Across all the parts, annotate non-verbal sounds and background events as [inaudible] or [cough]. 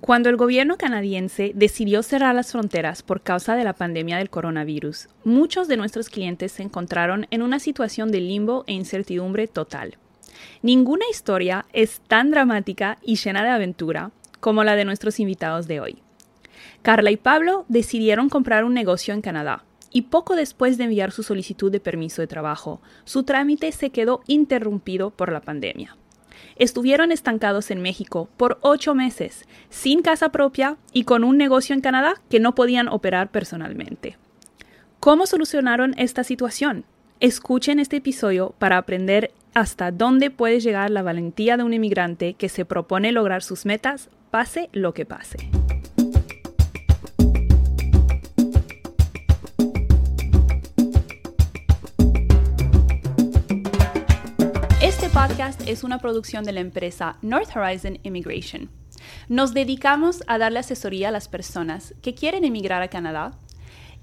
Cuando el gobierno canadiense decidió cerrar las fronteras por causa de la pandemia del coronavirus, muchos de nuestros clientes se encontraron en una situación de limbo e incertidumbre total. Ninguna historia es tan dramática y llena de aventura como la de nuestros invitados de hoy. Carla y Pablo decidieron comprar un negocio en Canadá y poco después de enviar su solicitud de permiso de trabajo, su trámite se quedó interrumpido por la pandemia estuvieron estancados en México por ocho meses, sin casa propia y con un negocio en Canadá que no podían operar personalmente. ¿Cómo solucionaron esta situación? Escuchen este episodio para aprender hasta dónde puede llegar la valentía de un inmigrante que se propone lograr sus metas, pase lo que pase. Podcast es una producción de la empresa North Horizon Immigration. Nos dedicamos a darle asesoría a las personas que quieren emigrar a Canadá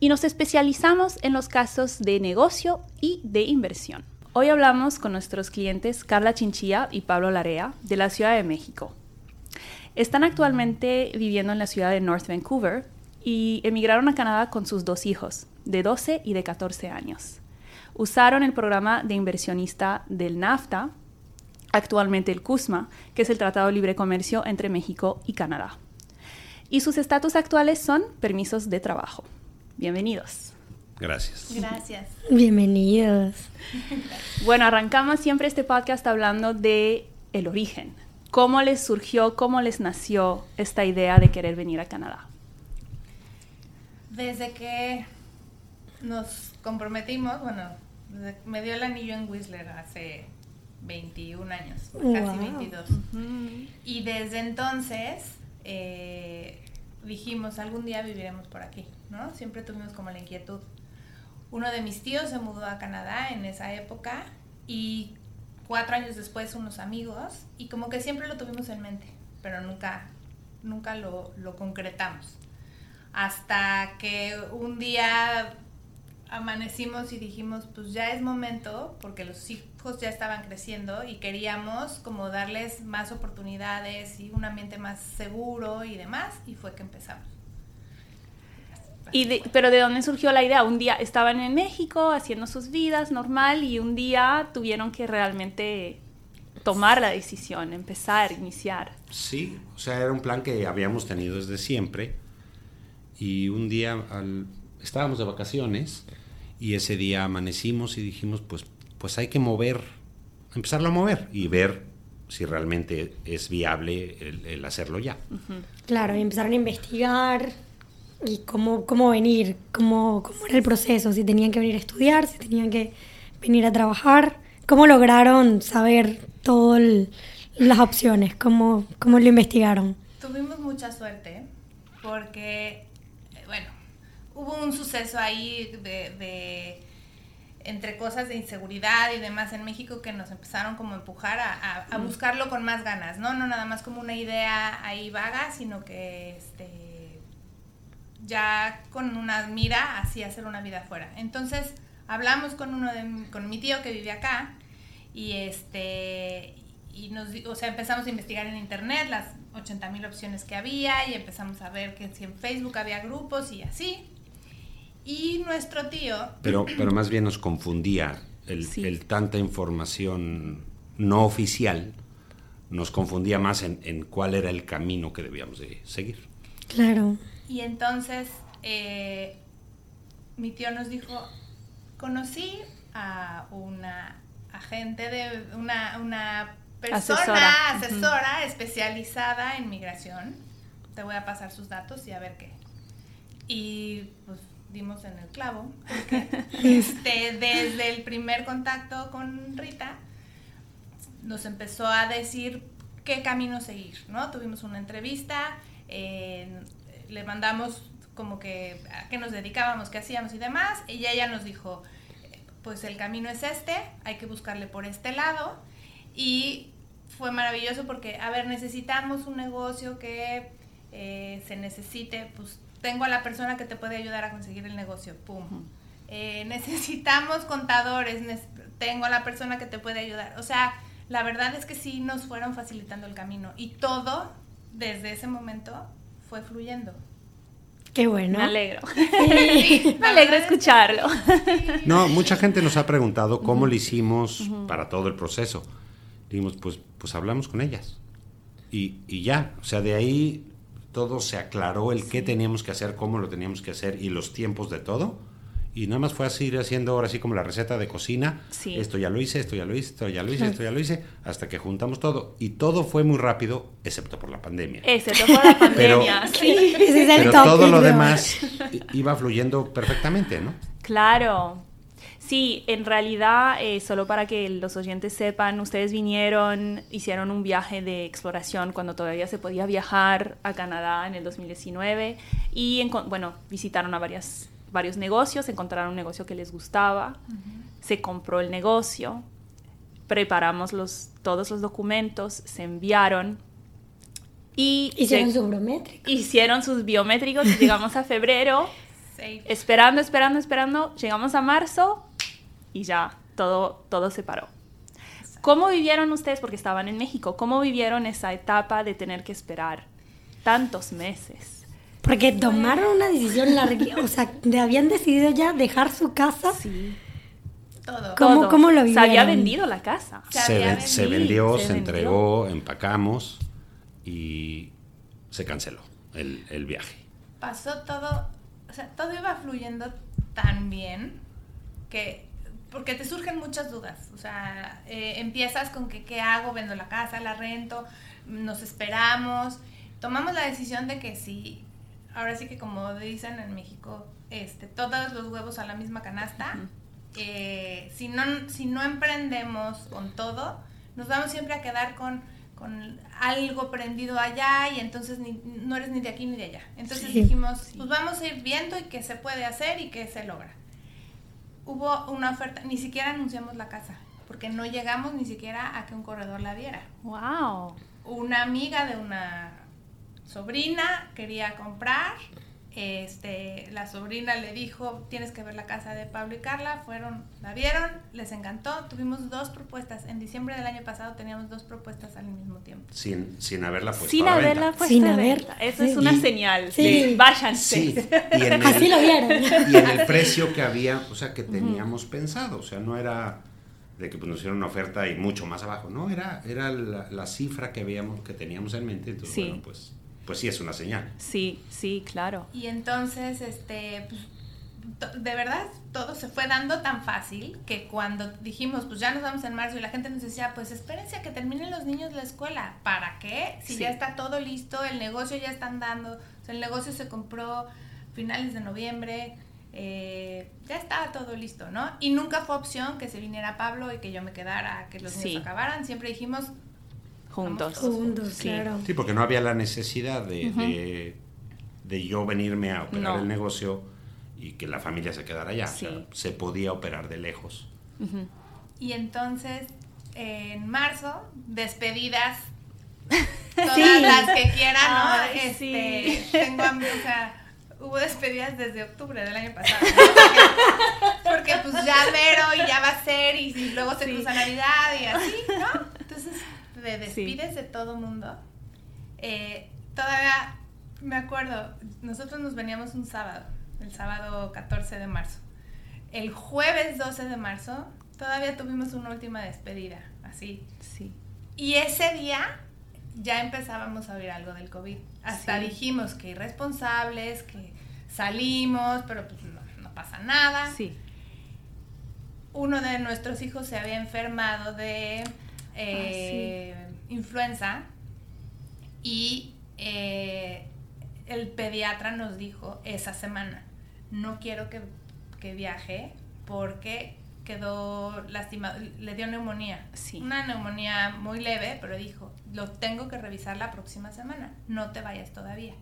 y nos especializamos en los casos de negocio y de inversión. Hoy hablamos con nuestros clientes Carla Chinchilla y Pablo Larea de la Ciudad de México. Están actualmente viviendo en la ciudad de North Vancouver y emigraron a Canadá con sus dos hijos, de 12 y de 14 años. Usaron el programa de inversionista del NAFTA actualmente el CUSMA, que es el Tratado de Libre Comercio entre México y Canadá. Y sus estatus actuales son permisos de trabajo. Bienvenidos. Gracias. Gracias. Bienvenidos. Bueno, arrancamos siempre este podcast hablando de el origen. ¿Cómo les surgió, cómo les nació esta idea de querer venir a Canadá? Desde que nos comprometimos, bueno, me dio el anillo en Whistler hace 21 años, casi 22. Y desde entonces eh, dijimos, algún día viviremos por aquí, ¿no? Siempre tuvimos como la inquietud. Uno de mis tíos se mudó a Canadá en esa época y cuatro años después unos amigos y como que siempre lo tuvimos en mente, pero nunca, nunca lo, lo concretamos. Hasta que un día amanecimos y dijimos, pues ya es momento, porque los hijos ya estaban creciendo y queríamos como darles más oportunidades y un ambiente más seguro y demás, y fue que empezamos. Y pero ¿de dónde surgió la idea? Un día estaban en México haciendo sus vidas normal y un día tuvieron que realmente tomar la decisión, empezar, iniciar. Sí, o sea, era un plan que habíamos tenido desde siempre y un día al estábamos de vacaciones y ese día amanecimos y dijimos, pues, pues hay que mover, empezarlo a mover y ver si realmente es viable el, hacerlo ya. Claro, y empezaron a investigar y cómo, cómo venir, cómo, cómo era el proceso, si tenían que venir a estudiar, si tenían que venir a trabajar, cómo lograron saber todas las opciones, cómo, cómo lo investigaron. Tuvimos mucha suerte porque hubo un suceso ahí de, entre cosas de inseguridad y demás en México que nos empezaron como a empujar a, buscarlo con más ganas, ¿no? No nada más como una idea ahí vaga, sino que este, ya con una mira así hacer una vida afuera. Entonces hablamos con uno de con mi tío que vive acá y este y nos o sea empezamos a investigar en internet las 80 mil opciones que había y empezamos a ver que si en Facebook había grupos y así y nuestro tío... Pero, pero más bien nos confundía el, tanta información no oficial, nos confundía más en, cuál era el camino que debíamos de seguir. Claro. Y entonces eh, mi tío nos dijo, conocí a una agente de una, una persona asesora, especializada en migración. Te voy a pasar sus datos y a ver qué. Y pues dimos en el clavo. [laughs] este, desde el primer contacto con Rita, nos empezó a decir qué camino seguir, ¿no? Tuvimos una entrevista, le mandamos como que a qué nos dedicábamos, qué hacíamos y demás, y ella nos dijo, pues el camino es este, hay que buscarle por este lado, y fue maravilloso porque, a ver, necesitamos un negocio que eh, se necesite, pues tengo a la persona que te puede ayudar a conseguir el negocio, pum. Eh, [laughs] necesitamos contadores, tengo a la persona que te puede ayudar. O sea, la verdad es que sí nos fueron facilitando el camino y todo desde ese momento fue fluyendo. Qué bueno. Me alegro. [laughs] Me alegro escucharlo. No, mucha gente nos ha preguntado cómo le hicimos para todo el proceso. Dijimos, pues, pues hablamos con ellas. Y, y ya, o sea, de ahí todo se aclaró el qué teníamos que hacer, cómo lo teníamos que hacer y los tiempos de todo. Y nada más fue así ir haciendo ahora así como la receta de cocina. Sí. Esto ya lo hice, esto ya lo hice, esto ya lo hice, esto ya lo hice, [laughs] hasta que juntamos todo. Y todo fue muy rápido, excepto por la pandemia. Excepto por la [laughs] pandemia, Pero- [laughs] sí. Pero todo lo demás iba fluyendo perfectamente, ¿no? Claro. Sí, en realidad, eh, solo para que los oyentes sepan, ustedes vinieron, hicieron un viaje de exploración cuando todavía se podía viajar a Canadá en el 2019 y, bueno, visitaron a varias, varios negocios, encontraron un negocio que les gustaba, se compró el negocio, preparamos los, todos los documentos, se enviaron y Hicieron lleg- su brométrico. hicieron sus biométricos y llegamos a [laughs] febrero Safe. esperando, esperando, esperando, llegamos a marzo y ya todo, todo se paró. ¿Cómo vivieron ustedes, porque estaban en México, cómo vivieron esa etapa de tener que esperar tantos meses? Porque tomaron una decisión larga, o sea, de- habían decidido ya dejar su casa. Sí. Todo. ¿Cómo- Todo. cómo lo Se había vivieron? vendido la casa. Se vendió, Se se, vendió. entregó, empacamos y se canceló el, el viaje. pasó todo, o sea, todo iba fluyendo tan bien que, porque te surgen muchas dudas, o sea, eh, empiezas con que qué hago, vendo la casa, la rento, nos esperamos, tomamos la decisión de que sí, ahora sí que como dicen en México, este, todos los huevos a la misma canasta, eh, si, no, si no emprendemos con todo, nos vamos siempre a quedar con, con algo prendido allá y entonces ni- no eres ni de aquí ni de allá. Entonces Sí. dijimos, pues vamos a ir viendo y qué se puede hacer y qué se logra. Hubo una oferta, ni siquiera anunciamos la casa, porque no llegamos ni siquiera a que un corredor la viera. ¡Wow! Una amiga de una sobrina quería comprar. Este, la sobrina le dijo, tienes que ver la casa de Pablo y Carla, fueron, la vieron, les encantó, tuvimos dos propuestas, en diciembre del año pasado teníamos dos propuestas al mismo tiempo. Sin, sin haberla puesto Sin a la haberla venta. puesto Sin a haber- venta. Eso sí. es una Y- señal Sí. de váyanse. Sí, y en, [laughs] el, Así lo vieron. y en el precio que había, o sea, que teníamos pensado, o sea, no era de que pues, nos hicieron una oferta y mucho más abajo, no, era, era la, la cifra que veíamos, que teníamos en mente, entonces, Sí. bueno, pues, pues sí es una señal. Sí, sí, claro. Y entonces, este, pues, de verdad, todo se fue dando tan fácil que cuando dijimos, pues ya nos vamos en marzo y la gente nos decía, pues espérense a que terminen los niños la escuela. ¿Para qué? Si Sí. ya está todo listo, el negocio ya está andando, o sea, el negocio se compró finales de noviembre, eh, ya estaba todo listo, ¿no? Y nunca fue opción que se viniera Pablo y que yo me quedara, que los Sí. niños acabaran. Siempre dijimos, Juntos. Juntos, Sí. claro. Sí, porque no había la necesidad de, de, de yo venirme a operar No. el negocio y que la familia se quedara allá. O sea, Sí. se podía operar de lejos. Y entonces, en marzo, despedidas. [laughs] Todas las que quieran, ¿no? Ay, este, sí. Tengo hambre, o sea, hubo despedidas desde octubre del año pasado. ¿no? Porque, porque, pues ya mero y ya va a ser, y, y luego se Sí. cruza Navidad y así, ¿no? Despides de todo mundo. Eh, todavía me acuerdo, nosotros nos veníamos un sábado, el sábado 14 de marzo. El jueves 12 de marzo todavía tuvimos una última despedida, así. Sí. Y ese día ya empezábamos a oír algo del COVID. Hasta Sí. dijimos que irresponsables, que salimos, pero pues no, no pasa nada. Sí. Uno de nuestros hijos se había enfermado de eh, influenza y eh, el pediatra nos dijo esa semana, no quiero que, que viaje porque quedó lastimado, le dio neumonía. Sí. Una neumonía muy leve, pero dijo, lo tengo que revisar la próxima semana, no te vayas todavía.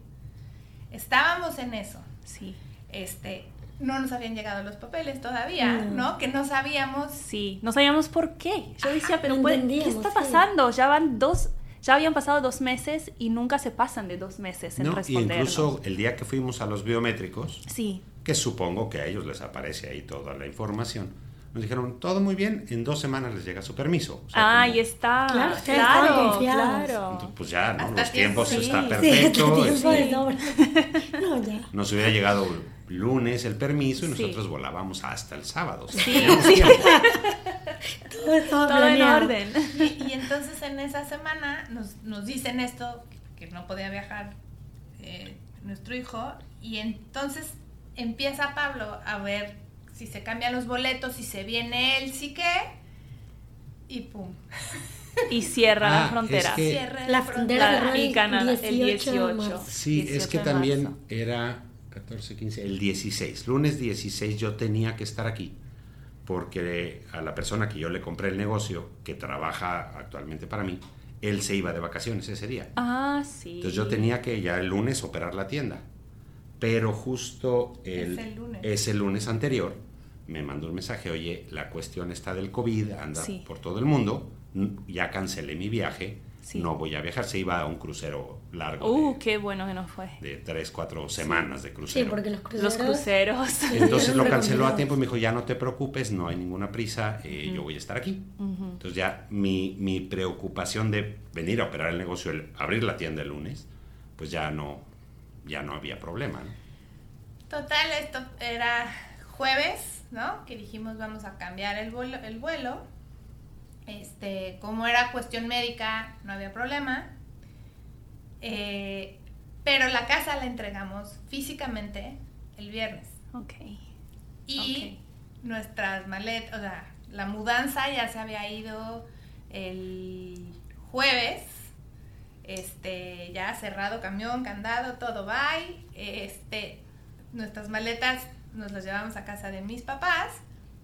Estábamos en eso. Sí. Este, no nos habían llegado los papeles todavía, No. ¿no? Que no sabíamos Sí, no sabíamos por qué. Yo decía, pero no pues, ¿qué está sí. pasando? Ya van dos, ya habían pasado dos meses y nunca se pasan de dos meses en ¿no? Y respondernos. incluso el día que fuimos a los biométricos, Sí, que supongo que a ellos les aparece ahí toda la información, Nos dijeron, todo muy bien, en dos semanas les llega su permiso. ah, ahí está. Claro, claro, claro. Pues ya, ¿no? Hasta Los tiempos tiempo, está sí. perfecto. Sí, este, tiempo. [laughs] No, ya. nos hubiera llegado lunes el permiso y Sí. nosotros volábamos hasta el sábado. Sí, [laughs] sí. Todo en orden. Y, y entonces en esa semana nos, nos dicen esto, que no podía viajar eh, nuestro hijo, y entonces empieza Pablo a ver si se cambian los boletos, si se viene él, sí que, y pum. Y cierra Ah, la frontera. es que- Cierre La frontera cerró y Canadá, el 18 de 18. marzo. Sí, es 18 que también era 14, 15, el 16, lunes 16 yo tenía que estar aquí porque a la persona que yo le compré el negocio, que trabaja actualmente para mí, él se iba de vacaciones ese día. Ah, sí. Entonces yo tenía que ya el lunes operar la tienda. Pero justo el, Ese lunes. ese lunes anterior me mandó un mensaje, oye, la cuestión está del COVID, anda Sí. por todo el mundo, ya cancelé mi viaje, Sí. no voy a viajar, se iba a un crucero largo Uh, de, qué bueno que no fue. de tres, cuatro semanas de Sí, crucero. porque los cruceros. Los cruceros. [laughs] Entonces lo Eran canceló a tiempo y me dijo, ya no te preocupes, no hay ninguna prisa, eh, yo voy a estar aquí. Entonces ya mi, mi preocupación de venir a operar el negocio, el abrir la tienda el lunes, pues ya no, ya no había problema. ¿no? Total, esto era jueves, ¿no? Que dijimos vamos a cambiar el vuelo. El vuelo. Este, como era cuestión médica, no había problema. Eh, pero la casa la entregamos físicamente el viernes. Ok. Y nuestras maletas, o sea, la mudanza ya se había ido el jueves. Este, ya cerrado camión, candado, todo bye. Este, nuestras maletas nos las llevamos a casa de mis papás.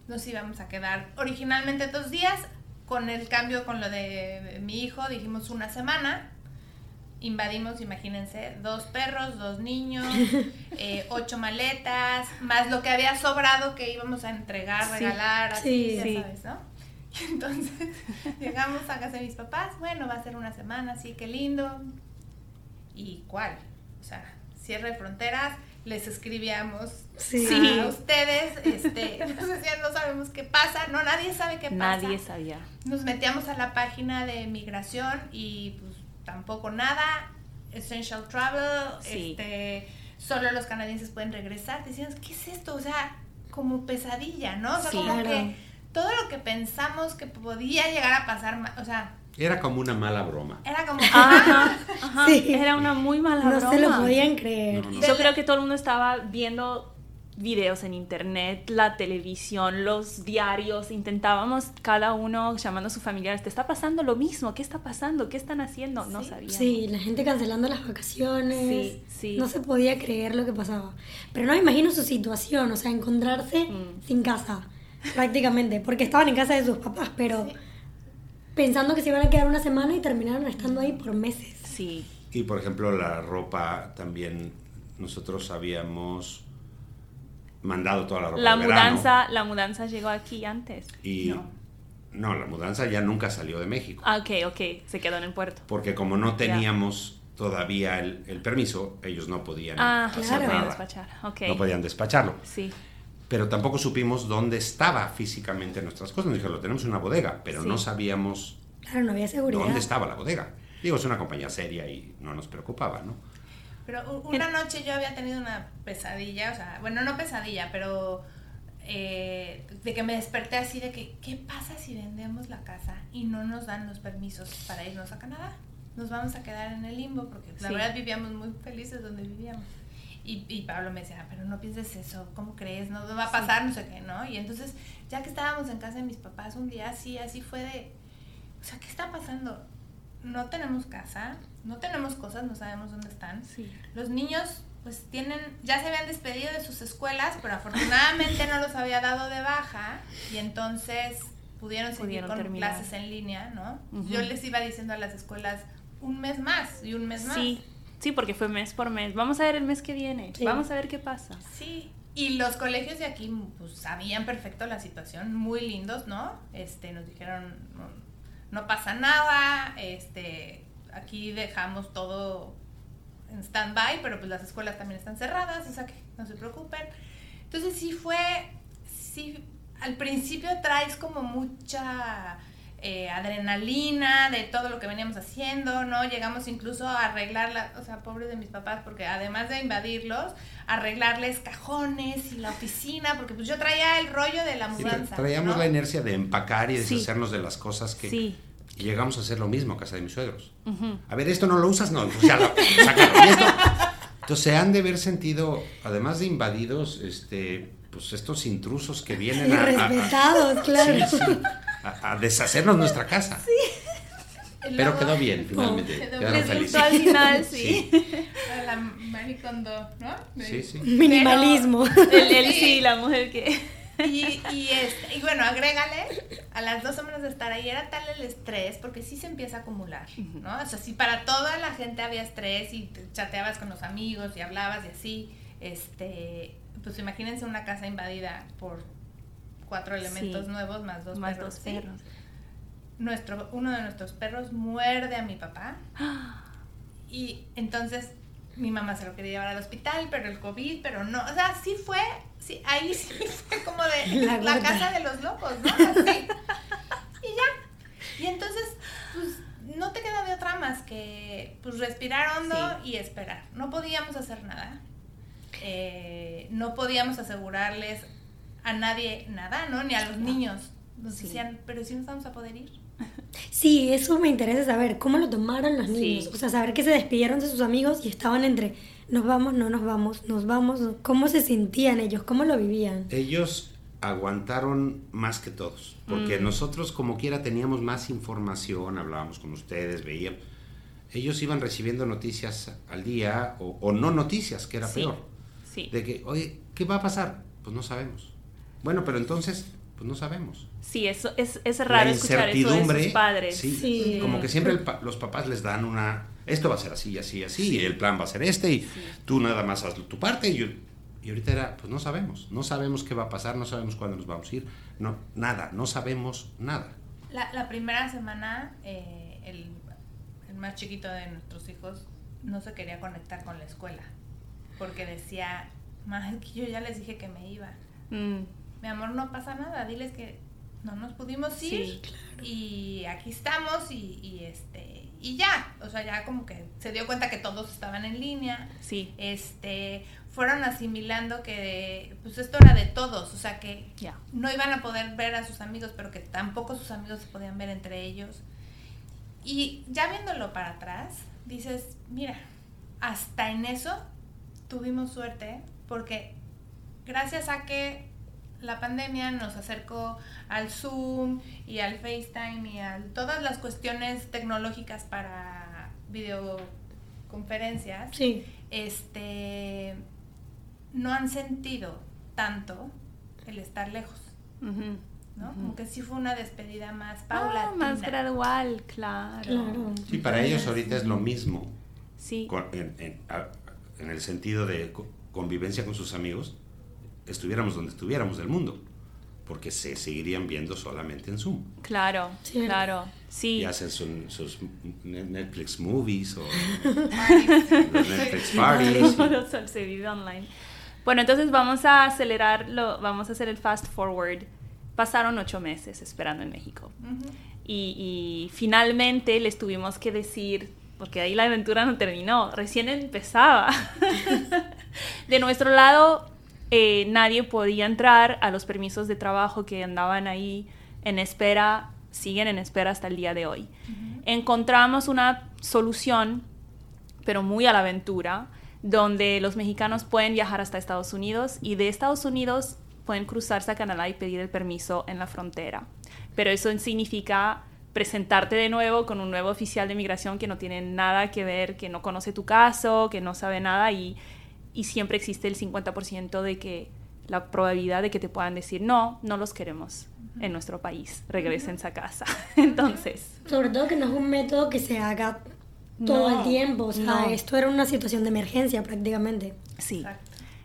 Nos íbamos a quedar originalmente dos días. Con el cambio con lo de mi hijo, dijimos una semana. Invadimos, imagínense, dos perros, dos niños, [laughs] eh, ocho maletas, más lo que había sobrado que íbamos a entregar, Sí, regalar, así, sí, ya sí. sabes, ¿no? [laughs] Y entonces [laughs] llegamos a casa de mis papás, bueno, va a ser una semana, sí, qué lindo. ¿Y cuál? O sea, cierre de fronteras, les escribíamos Sí. a ustedes, este, nos decían, no sabemos qué pasa, no, nadie sabe qué pasa. Nadie sabía. Nos metíamos a la página de migración y pues tampoco nada. Essential Travel, Sí. este, solo los canadienses pueden regresar. Decíamos, ¿qué es esto? O sea, como pesadilla, ¿no? O sea, Sí. como Claro. que todo lo que pensamos que podía llegar a pasar, o sea, Era como una mala broma. era como... Ajá, [laughs] ajá. Sí. Era una muy mala No broma. se lo podían creer. No, no. Yo creo que todo el mundo estaba viendo videos en internet, la televisión, los diarios, intentábamos cada uno llamando a sus familiares, ¿te está pasando lo mismo? ¿Qué está pasando? ¿Qué están haciendo? No Sí. sabíamos. Sí, la gente cancelando las vacaciones. Sí, sí. No se podía creer lo que pasaba. Pero no me imagino su situación, o sea, encontrarse Mm. sin casa, prácticamente. Porque estaban en casa de sus papás, pero Sí. pensando que se iban a quedar una semana y terminaron estando ahí por meses. Sí, Y por ejemplo, la ropa también, nosotros habíamos mandado toda la ropa la de verano. mudanza, la mudanza llegó aquí antes. Y No. no. la mudanza ya nunca salió de México. Ah, ok, ok, se quedó en el puerto. Porque como no teníamos todavía el, el permiso, ellos no podían Ah, hacer claro. nada. despachar, ok. No podían despacharlo. Sí, Pero tampoco supimos dónde estaba físicamente nuestras cosas. Nos dijeron, lo tenemos en una bodega, pero Sí. no sabíamos Claro, no había seguridad. dónde estaba la bodega. Digo, es una compañía seria y no nos preocupaba, ¿no? Pero una noche yo había tenido una pesadilla, o sea, bueno, no pesadilla, pero eh, de que me desperté así de que, ¿qué pasa si vendemos la casa y no nos dan los permisos para irnos a Canadá? Nos vamos a quedar en el limbo porque la Sí. verdad vivíamos muy felices donde vivíamos. Y, y Pablo me decía, pero no pienses eso, ¿cómo crees? No va a pasar, no sé qué, ¿no? Y entonces, ya que estábamos en casa de mis papás un día así, así fue de, o sea, ¿qué está pasando? No tenemos casa, no tenemos cosas, no sabemos dónde están. sí. Los niños pues tienen, ya se habían despedido de sus escuelas, pero afortunadamente no los había dado de baja y entonces pudieron seguir Pudieron con terminar. clases en línea, ¿no? Yo les iba diciendo a las escuelas un mes más y un mes más. Sí, sí, porque fue mes por mes. Vamos a ver el mes que viene. Sí. Vamos a ver qué pasa. Sí, y los colegios de aquí pues sabían perfecto la situación, muy lindos, ¿no? Este, nos dijeron, no, pasa nada, este, aquí dejamos todo en stand-by, pero pues las escuelas también están cerradas, o sea que no se preocupen. Entonces sí fue, sí, al principio traes como mucha eh, adrenalina de todo lo que veníamos haciendo, ¿no? Llegamos incluso a arreglar, o sea, pobres de mis papás, porque además de invadirlos, arreglarles cajones y la oficina, porque pues yo traía el rollo de la mudanza. traíamos la inercia de empacar y deshacernos de las cosas que... Y llegamos a hacer lo mismo a casa de mis suegros. A ver, esto no lo usas, no, pues ya lo, [laughs] Entonces se han de haber sentido, además de invadidos, este, pues estos intrusos que vienen a... Respetados, claro a, deshacernos nuestra casa. Sí. [laughs] Pero quedó bien, finalmente. Quedó Quedaron felices. al final, [laughs] sí. La maricondo, ¿no? Sí, sí. Minimalismo. el, sí, la mujer que... Y, y, [laughs] este, y bueno, agrégale, a las dos semanas de estar ahí era tal el estrés, porque sí se empieza a acumular, ¿no? O sea, si para toda la gente había estrés y chateabas con los amigos y hablabas y así, este, pues imagínense una casa invadida por cuatro elementos nuevos más dos más perros. Dos perros. Nuestro, uno de nuestros perros muerde a mi papá. [gasps] Y entonces mi mamá se lo quería llevar al hospital, pero el COVID, pero no. O sea, sí fue, sí, ahí sí fue como de [laughs] la, casa de los locos, ¿no? Así. [laughs] Y ya. Y entonces, pues no te queda de otra más que pues respirar hondo y esperar. No podíamos hacer nada. Eh, no podíamos asegurarles a nadie nada, ¿no? Ni a los niños. Nos decían, pero si nos vamos a poder ir. [laughs] Sí, eso me interesa saber, ¿cómo lo tomaron los niños? O sea, saber que se despidieron de sus amigos y estaban entre, nos vamos, no nos vamos, nos vamos, ¿cómo se sentían ellos? ¿Cómo lo vivían? Ellos aguantaron más que todos, porque mm. nosotros como quiera teníamos más información, hablábamos con ustedes, veíamos. Ellos iban recibiendo noticias al día o, no noticias, que era peor. Sí. De que, oye, ¿qué va a pasar? Pues no sabemos. Bueno, pero entonces, pues no sabemos. Sí, eso es, es raro escuchar eso de sus padres. Sí, Como que siempre los papás les dan una, esto va a ser así, así, así, y el plan va a ser este, y tú nada más haz tu parte, y, yo, y ahorita era, pues no sabemos, no sabemos qué va a pasar, no sabemos cuándo nos vamos a ir, no, nada, no sabemos nada. La, la primera semana, eh, el, el más chiquito de nuestros hijos no se quería conectar con la escuela, porque decía, más que yo ya les dije que me iba. Mm mi amor, no pasa nada, diles que no nos pudimos ir y aquí estamos y, este y ya, o sea, ya como que se dio cuenta que todos estaban en línea. Sí. Este, fueron asimilando que pues esto era de todos, o sea, que no iban a poder ver a sus amigos, pero que tampoco sus amigos se podían ver entre ellos. Y ya viéndolo para atrás, dices, mira, hasta en eso tuvimos suerte porque gracias a que la pandemia nos acercó al Zoom y al FaceTime y a todas las cuestiones tecnológicas para videoconferencias. Sí. Este no han sentido tanto el estar lejos. ¿no? Como que sí fue una despedida más ah, paulatina. más gradual, claro. Sí, para ellos ahorita es lo mismo. Sí. en, en el sentido de convivencia con sus amigos estuviéramos donde estuviéramos del mundo, porque se seguirían viendo solamente en Zoom. Claro, claro, sí. Y hacen sus Netflix movies o [laughs] Netflix parties. se vive online. Bueno, entonces vamos a acelerarlo, vamos a hacer el fast forward. Pasaron ocho meses esperando en México. y, y finalmente les tuvimos que decir, porque ahí la aventura no terminó, recién empezaba. [laughs] de nuestro lado, eh, nadie podía entrar a los permisos de trabajo que andaban ahí en espera, siguen en espera hasta el día de hoy. Encontramos una solución, pero muy a la aventura, donde los mexicanos pueden viajar hasta Estados Unidos y de Estados Unidos pueden cruzarse a Canadá y pedir el permiso en la frontera. Pero eso significa presentarte de nuevo con un nuevo oficial de migración que no tiene nada que ver, que no conoce tu caso, que no sabe nada y y siempre existe el 50% de que la probabilidad de que te puedan decir no, no los queremos en nuestro país, regresen a casa. [laughs] Entonces. Sobre todo que no es un método que se haga todo el tiempo, o sea, esto era una situación de emergencia prácticamente. Sí.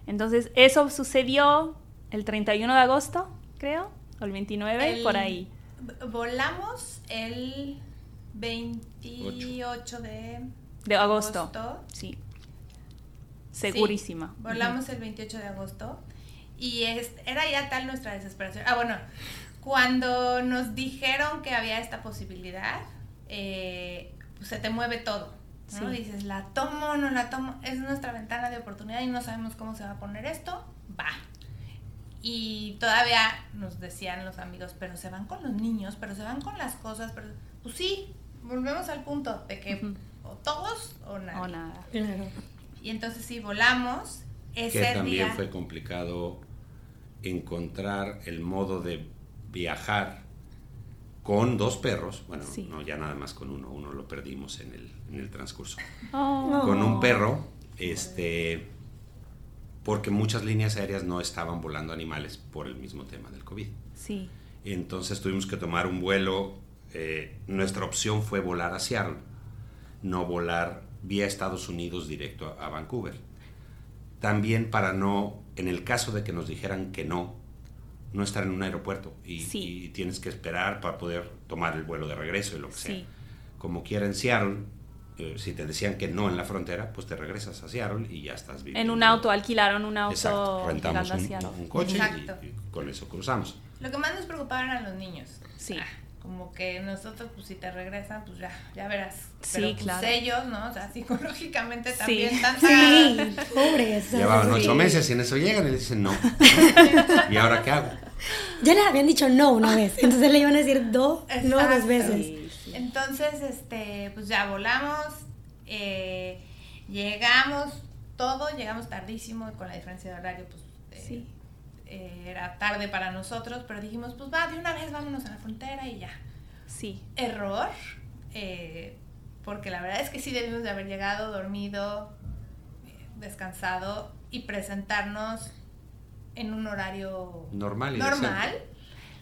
Entonces, eso sucedió el 31 de agosto, creo, o el 29, por ahí. Volamos el 28 de, de agosto. Sí segurísima. volamos el 28 de agosto Y es, era ya tal nuestra desesperación. Ah, bueno, cuando nos dijeron que había esta posibilidad, eh, pues se te mueve todo. ¿no? Dices, la tomo, no la tomo, es nuestra ventana de oportunidad y no sabemos cómo se va a poner esto, va. Y todavía nos decían los amigos, pero se van con los niños, pero se van con las cosas, pero pues sí, volvemos al punto de que o todos o nada. O nada. Y entonces sí, volamos. Ese que también fue complicado encontrar el modo de viajar con dos perros, bueno, no ya nada más con uno, uno lo perdimos en el, en el transcurso. Oh. Con un perro, este, porque muchas líneas aéreas no estaban volando animales por el mismo tema del COVID. Sí. Entonces tuvimos que tomar un vuelo, eh, nuestra opción fue volar a Seattle, no volar vía Estados Unidos directo a, Vancouver. También para no, en el caso de que nos dijeran que no, no estar en un aeropuerto y, tienes que esperar para poder tomar el vuelo de regreso y lo que sea. Como quiera en Seattle, eh, si te decían que no en la frontera, pues te regresas a Seattle y ya estás viviendo. En un auto, alquilaron un auto. Exacto, rentamos un, coche y, con eso cruzamos. Lo que más nos preocupaba eran los niños. Sí. Ah, como que nosotros, pues si te regresan, pues ya, ya verás. Pero sí, pues, claro. ellos, ¿no? O sea, psicológicamente también sí. tanta... Sí, pobres. Llevaban ocho meses y en eso llegan y le dicen no. [laughs] ¿Y ahora qué hago? Ya les habían dicho no una vez, entonces le iban a decir dos, no dos veces. Entonces, este, pues ya volamos, eh, llegamos, todo, llegamos tardísimo con la diferencia de horario, pues sí. Eh, era tarde para nosotros, pero dijimos, pues va, de una vez vámonos a la frontera y ya. Sí. Error, eh, porque la verdad es que sí debimos de haber llegado, dormido, descansado y presentarnos en un horario normal. normal.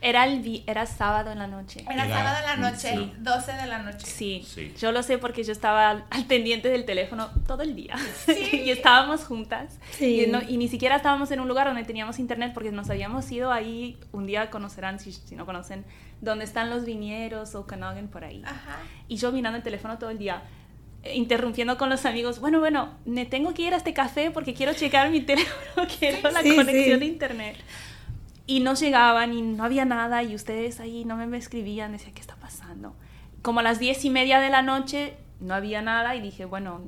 Era, el era sábado en la noche. Era, sábado en la noche, 12 de la noche. Sí. yo lo sé porque yo estaba al pendiente del teléfono todo el día. [laughs] y estábamos juntas. Y, ni siquiera estábamos en un lugar donde teníamos internet porque nos habíamos ido ahí, un día conocerán, si, si no conocen, donde están los viñeros o Canogan por ahí. Y yo mirando el teléfono todo el día interrumpiendo con los amigos, bueno, bueno, me tengo que ir a este café porque quiero checar mi [laughs] teléfono, quiero la conexión de internet. Y no llegaban y no había nada y ustedes ahí no me escribían, decía, ¿qué está pasando? Como a las diez y media de la noche no había nada y dije, bueno,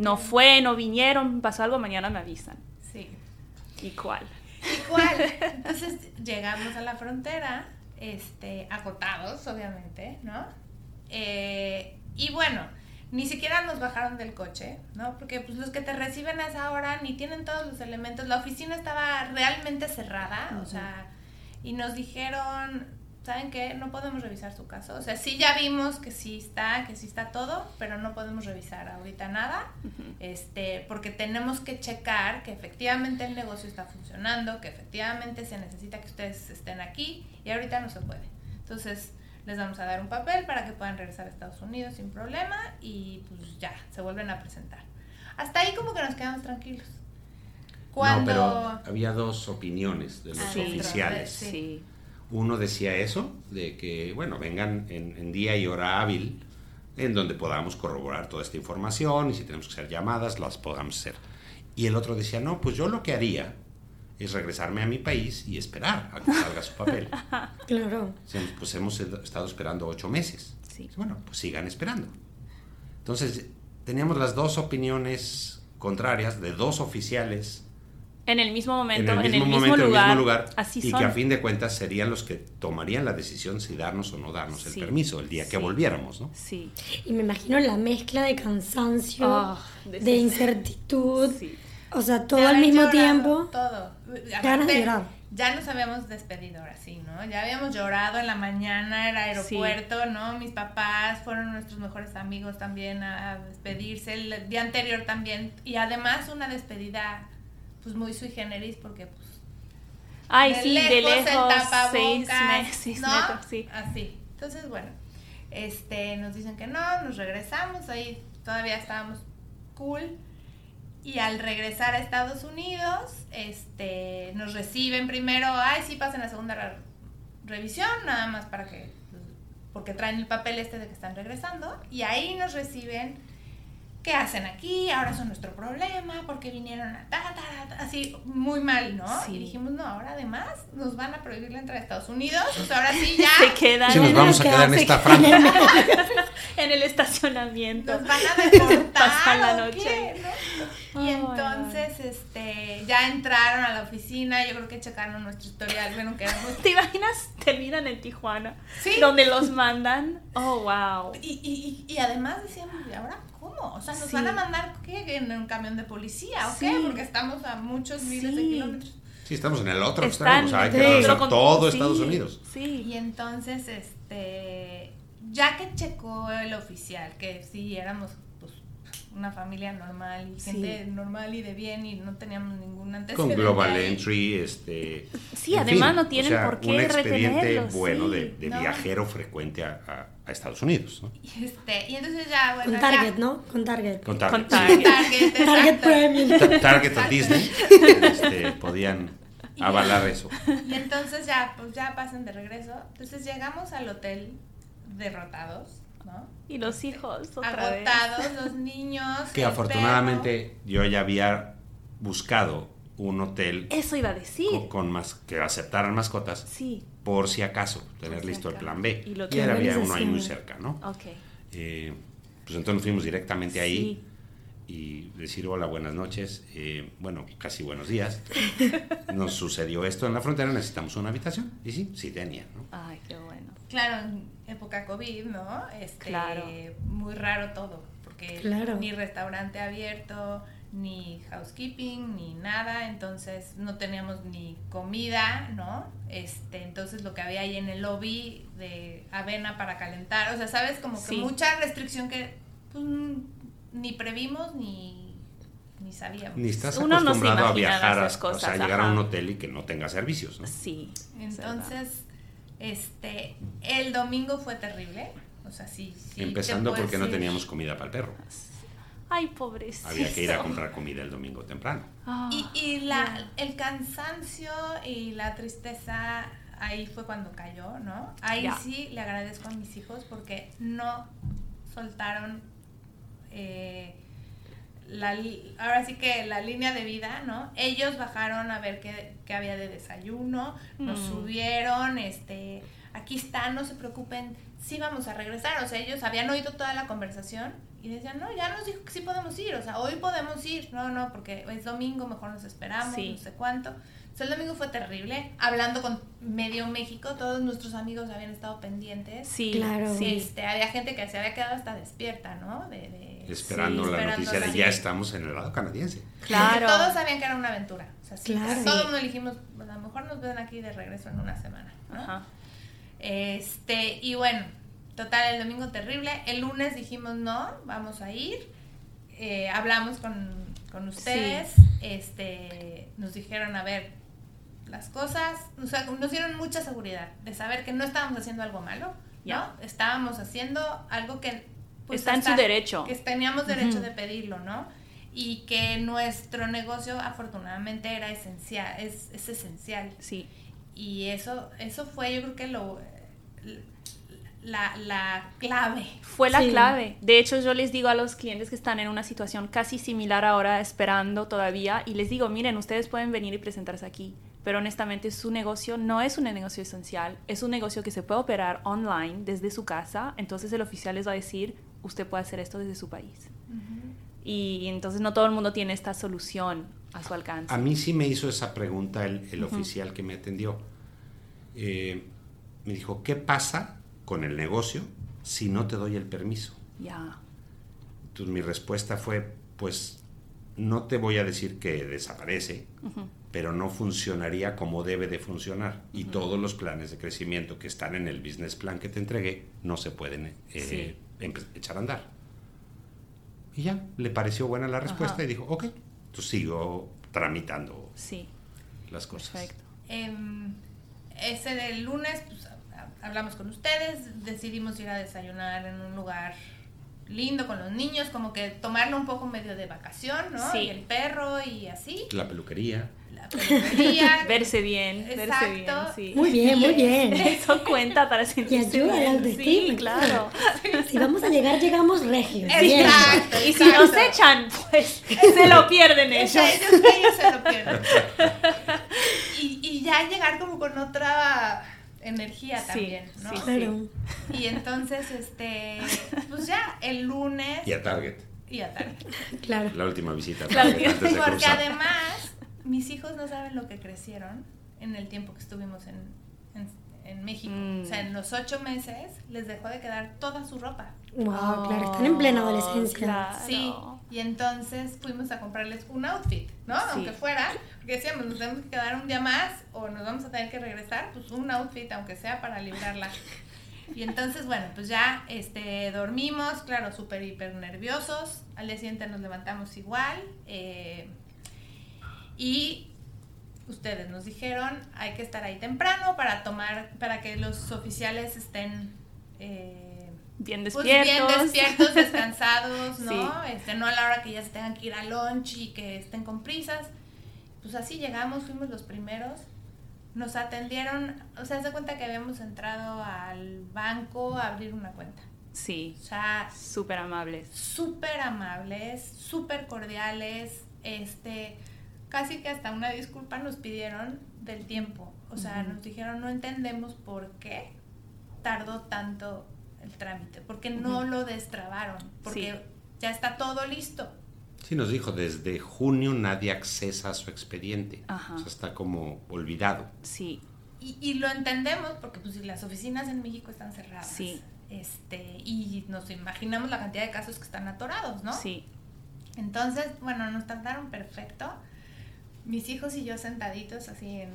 no, fue, no vinieron, pasó algo, mañana me avisan. Sí. ¿Y cuál? ¿Y cuál? Entonces llegamos a la frontera, este, agotados, obviamente, ¿no? Eh, y bueno, ni siquiera nos bajaron del coche, ¿no? Porque pues los que te reciben a esa hora ni tienen todos los elementos. La oficina estaba realmente cerrada, o sea, y nos dijeron, ¿saben qué? No podemos revisar su caso. O sea, sí ya vimos que sí está, que sí está todo, pero no podemos revisar ahorita nada, este, porque tenemos que checar que efectivamente el negocio está funcionando, que efectivamente se necesita que ustedes estén aquí y ahorita no se puede. Entonces, les vamos a dar un papel para que puedan regresar a Estados Unidos sin problema y pues ya, se vuelven a presentar. Hasta ahí como que nos quedamos tranquilos. Cuando... No, pero había dos opiniones de los ah, oficiales. Sí. Uno decía eso, de que, bueno, vengan en, en, día y hora hábil, en donde podamos corroborar toda esta información y si tenemos que hacer llamadas, las podamos hacer. Y el otro decía, no, pues yo lo que haría es regresarme a mi país y esperar a que salga su papel. [laughs] claro. Pues hemos estado esperando ocho meses. Sí. Bueno, pues sigan esperando. Entonces, teníamos las dos opiniones contrarias de dos oficiales. En el mismo momento, en el mismo, momento, lugar, en el mismo lugar. Así y que a fin de cuentas serían los que tomarían la decisión si darnos o no darnos el permiso el día que volviéramos, ¿no? Sí. Y me imagino la mezcla de cansancio, ah, de, de incertidumbre. [laughs] Sí o sea, todo al mismo tiempo. Todo. Ya nos habíamos despedido ahora sí, ¿no? Ya habíamos llorado en la mañana, era aeropuerto, ¿no? Mis papás fueron nuestros mejores amigos también a despedirse el día anterior también. Y además una despedida, pues muy sui generis, porque pues. Ay, sí, de lejos, seis meses, ¿no? sí. Así. Entonces, bueno, este, nos dicen que no, nos regresamos, ahí todavía estábamos cool y al regresar a Estados Unidos, este, nos reciben primero, ay, sí, pasen la segunda revisión, nada más para que, porque traen el papel este de que están regresando, y ahí nos reciben, ¿qué hacen aquí? Ahora son nuestro problema, porque vinieron a ta, así muy mal, ¿no? Y dijimos, no, ahora además nos van a prohibir la entrada a Estados Unidos, sea, ahora sí [laughs] ya. Se quedan. Sí, nos vamos a quedar en esta franja. [laughs] en el [laughs] estacionamiento. Nos van a deportar. la noche. y entonces, este, ya entraron a la oficina, yo creo que checaron nuestro historial, bueno, que ¿Te imaginas? Terminan en Tijuana, ¿Sí? donde los mandan. Oh, wow. Y, y, y además decíamos, ¿y ahora cómo? O sea, ¿nos van a mandar ¿qué? en un camión de policía o qué? Porque estamos a muchos miles de kilómetros. Sí, estamos en el otro extremo, o sea, hay que todo Estados Unidos. Sí. Y entonces, este, ya que checó el oficial, que sí éramos una familia normal y gente normal y de bien y no teníamos ningún antecedente. Con Global Entry, este... Sí, además no tienen por qué Un expediente bueno de, viajero frecuente a, a, Estados Unidos, ¿no? Y, este, y entonces ya, bueno... Con Target, ¿no? Con Target. Con Target. Con Target, Target, Target Premium. Target o Disney este, podían avalar eso. Y entonces ya, pues ya pasan de regreso. Entonces llegamos al hotel derrotados y los hijos, agotados, los niños. Que afortunadamente yo ya había buscado un hotel. Eso iba a decir. Con, más, que aceptaran mascotas. Sí. Por si acaso, tener listo el plan B. Y, lo había uno ahí muy cerca, ¿no? Ok. Eh, pues entonces nos fuimos directamente ahí y decir hola, buenas noches, eh, bueno, casi buenos días. [laughs] Nos sucedió esto en la frontera, necesitamos una habitación. Y sí, sí tenía, ¿no? Ay, qué bueno. Claro, en época COVID, ¿no? Este, claro. Muy raro todo, porque ni restaurante abierto, ni housekeeping, ni nada, entonces no teníamos ni comida, ¿no? Este, entonces lo que había ahí en el lobby de avena para calentar, o sea, sabes, como que mucha restricción que pues, ni previmos ni, ni sabíamos. Ni estás acostumbrado a viajar, a, cosas, o sea, llegar a un hotel y que no tenga servicios, ¿no? Sí. Entonces, este, el domingo fue terrible, o sea, sí. Empezando porque no teníamos comida para el perro. Ay, pobrecito. Había que ir a comprar comida el domingo temprano. Ah, y, y la, el cansancio y la tristeza ahí fue cuando cayó, ¿no? Ahí sí le agradezco a mis hijos porque no soltaron eh, la, ahora sí que la línea de vida, ¿no? Ellos bajaron a ver qué, qué había de desayuno, nos mm. subieron, este, aquí está, no se preocupen, sí vamos a regresar. O sea, ellos habían oído toda la conversación y decían, no, ya nos dijo que sí podemos ir, o sea, hoy podemos ir. No, no, porque es domingo, mejor nos esperamos, no sé cuánto el domingo fue terrible, hablando con medio México, todos nuestros amigos habían estado pendientes. Sí, claro. Este, había gente que se había quedado hasta despierta, ¿no? De, esperando la noticia de ya estamos en el lado canadiense. Claro. todos sabían que era una aventura. O sea, sí, claro. Todos nos dijimos, pues, a lo mejor nos ven aquí de regreso en una semana. Ajá. Este, y bueno, total, el domingo terrible. El lunes dijimos, no, vamos a ir. Eh, hablamos con, con ustedes. Este, nos dijeron, a ver, las cosas, o sea, nos dieron mucha seguridad de saber que no estábamos haciendo algo malo, ¿no? Estábamos haciendo algo que... Pues, Está en su derecho. Que teníamos derecho de pedirlo, ¿no? Y que nuestro negocio afortunadamente era esencial, es, es esencial. Sí. Y eso, eso fue yo creo que lo... La, la, clave. Fue la clave. De hecho, yo les digo a los clientes que están en una situación casi similar ahora, esperando todavía, y les digo, miren, ustedes pueden venir y presentarse aquí pero honestamente su negocio no es un negocio esencial, es un negocio que se puede operar online desde su casa, entonces el oficial les va a decir, usted puede hacer esto desde su país. y, entonces no todo el mundo tiene esta solución a su alcance. A mí sí me hizo esa pregunta el, oficial que me atendió. Eh, me dijo, ¿qué pasa con el negocio si no te doy el permiso? Ya. Entonces mi respuesta fue, pues no te voy a decir que desaparece, pero no funcionaría como debe de funcionar. Y todos los planes de crecimiento que están en el business plan que te entregué no se pueden eh, echar a andar. Y ya, le pareció buena la respuesta y dijo, ok, entonces sigo tramitando sí. las cosas. Perfecto. Em, ese del lunes, pues, hablamos con ustedes, decidimos ir a desayunar en un lugar lindo con los niños, como que tomarlo un poco medio de vacación, ¿no? Sí. Y el perro y así. La peluquería. La peluquería. [laughs] Verse bien, verse bien, sí. Muy bien, muy bien. [laughs] Eso cuenta para sentirse ayuda a la bien. autoestima, Sí, claro. Si vamos a llegar, llegamos regios. Bien. Exacto. Y si nos echan, pues se lo pierden ellos. Ellos, ellos se lo pierden. [laughs] Y, y ya llegar como con otra energía Sí, también, ¿no? sí, Claro. Y entonces, este, pues ya el lunes Y a Target. y a tarde. Claro. La última visita. a Claro. Target antes de Porque cruzar. además, mis hijos no saben lo que crecieron en el tiempo que estuvimos en, en, en México. Mm. O sea, en los ocho meses les dejó de quedar toda su ropa. Wow, claro, están en plena adolescencia. Claro. Sí, y entonces fuimos a comprarles un outfit, ¿no? Sí. Aunque fuera, porque decíamos, nos tenemos que quedar un día más o nos vamos a tener que regresar, pues un outfit, aunque sea para librarla. Y entonces, bueno, pues ya este, dormimos, claro, súper, hiper nerviosos. Al día siguiente nos levantamos igual. eh, y ustedes nos dijeron, hay que estar ahí temprano para tomar, para que los oficiales estén... eh, Bien pues despiertos. bien despiertos, [laughs] descansados, ¿no? Sí. Este, no a la hora que ya se tengan que ir a lunch y que estén con prisas. Pues así llegamos, fuimos los primeros. Nos atendieron, o sea, se cuenta que habíamos entrado al banco a abrir una cuenta. Sí, O sea, súper amables. súper amables, súper cordiales, este, casi que hasta una disculpa nos pidieron del tiempo. O sea, nos dijeron, no entendemos por qué tardó tanto el trámite, porque no lo destrabaron, porque Sí. ya está todo listo. Sí, nos dijo, desde junio nadie accesa a su expediente. Ajá. O sea, está como olvidado. Sí, Y, y lo entendemos porque pues si las oficinas en México están cerradas. Sí. Este, y nos imaginamos la cantidad de casos que están atorados, ¿no? sí. Entonces, bueno, nos trataron perfecto. Mis hijos y yo sentaditos así en,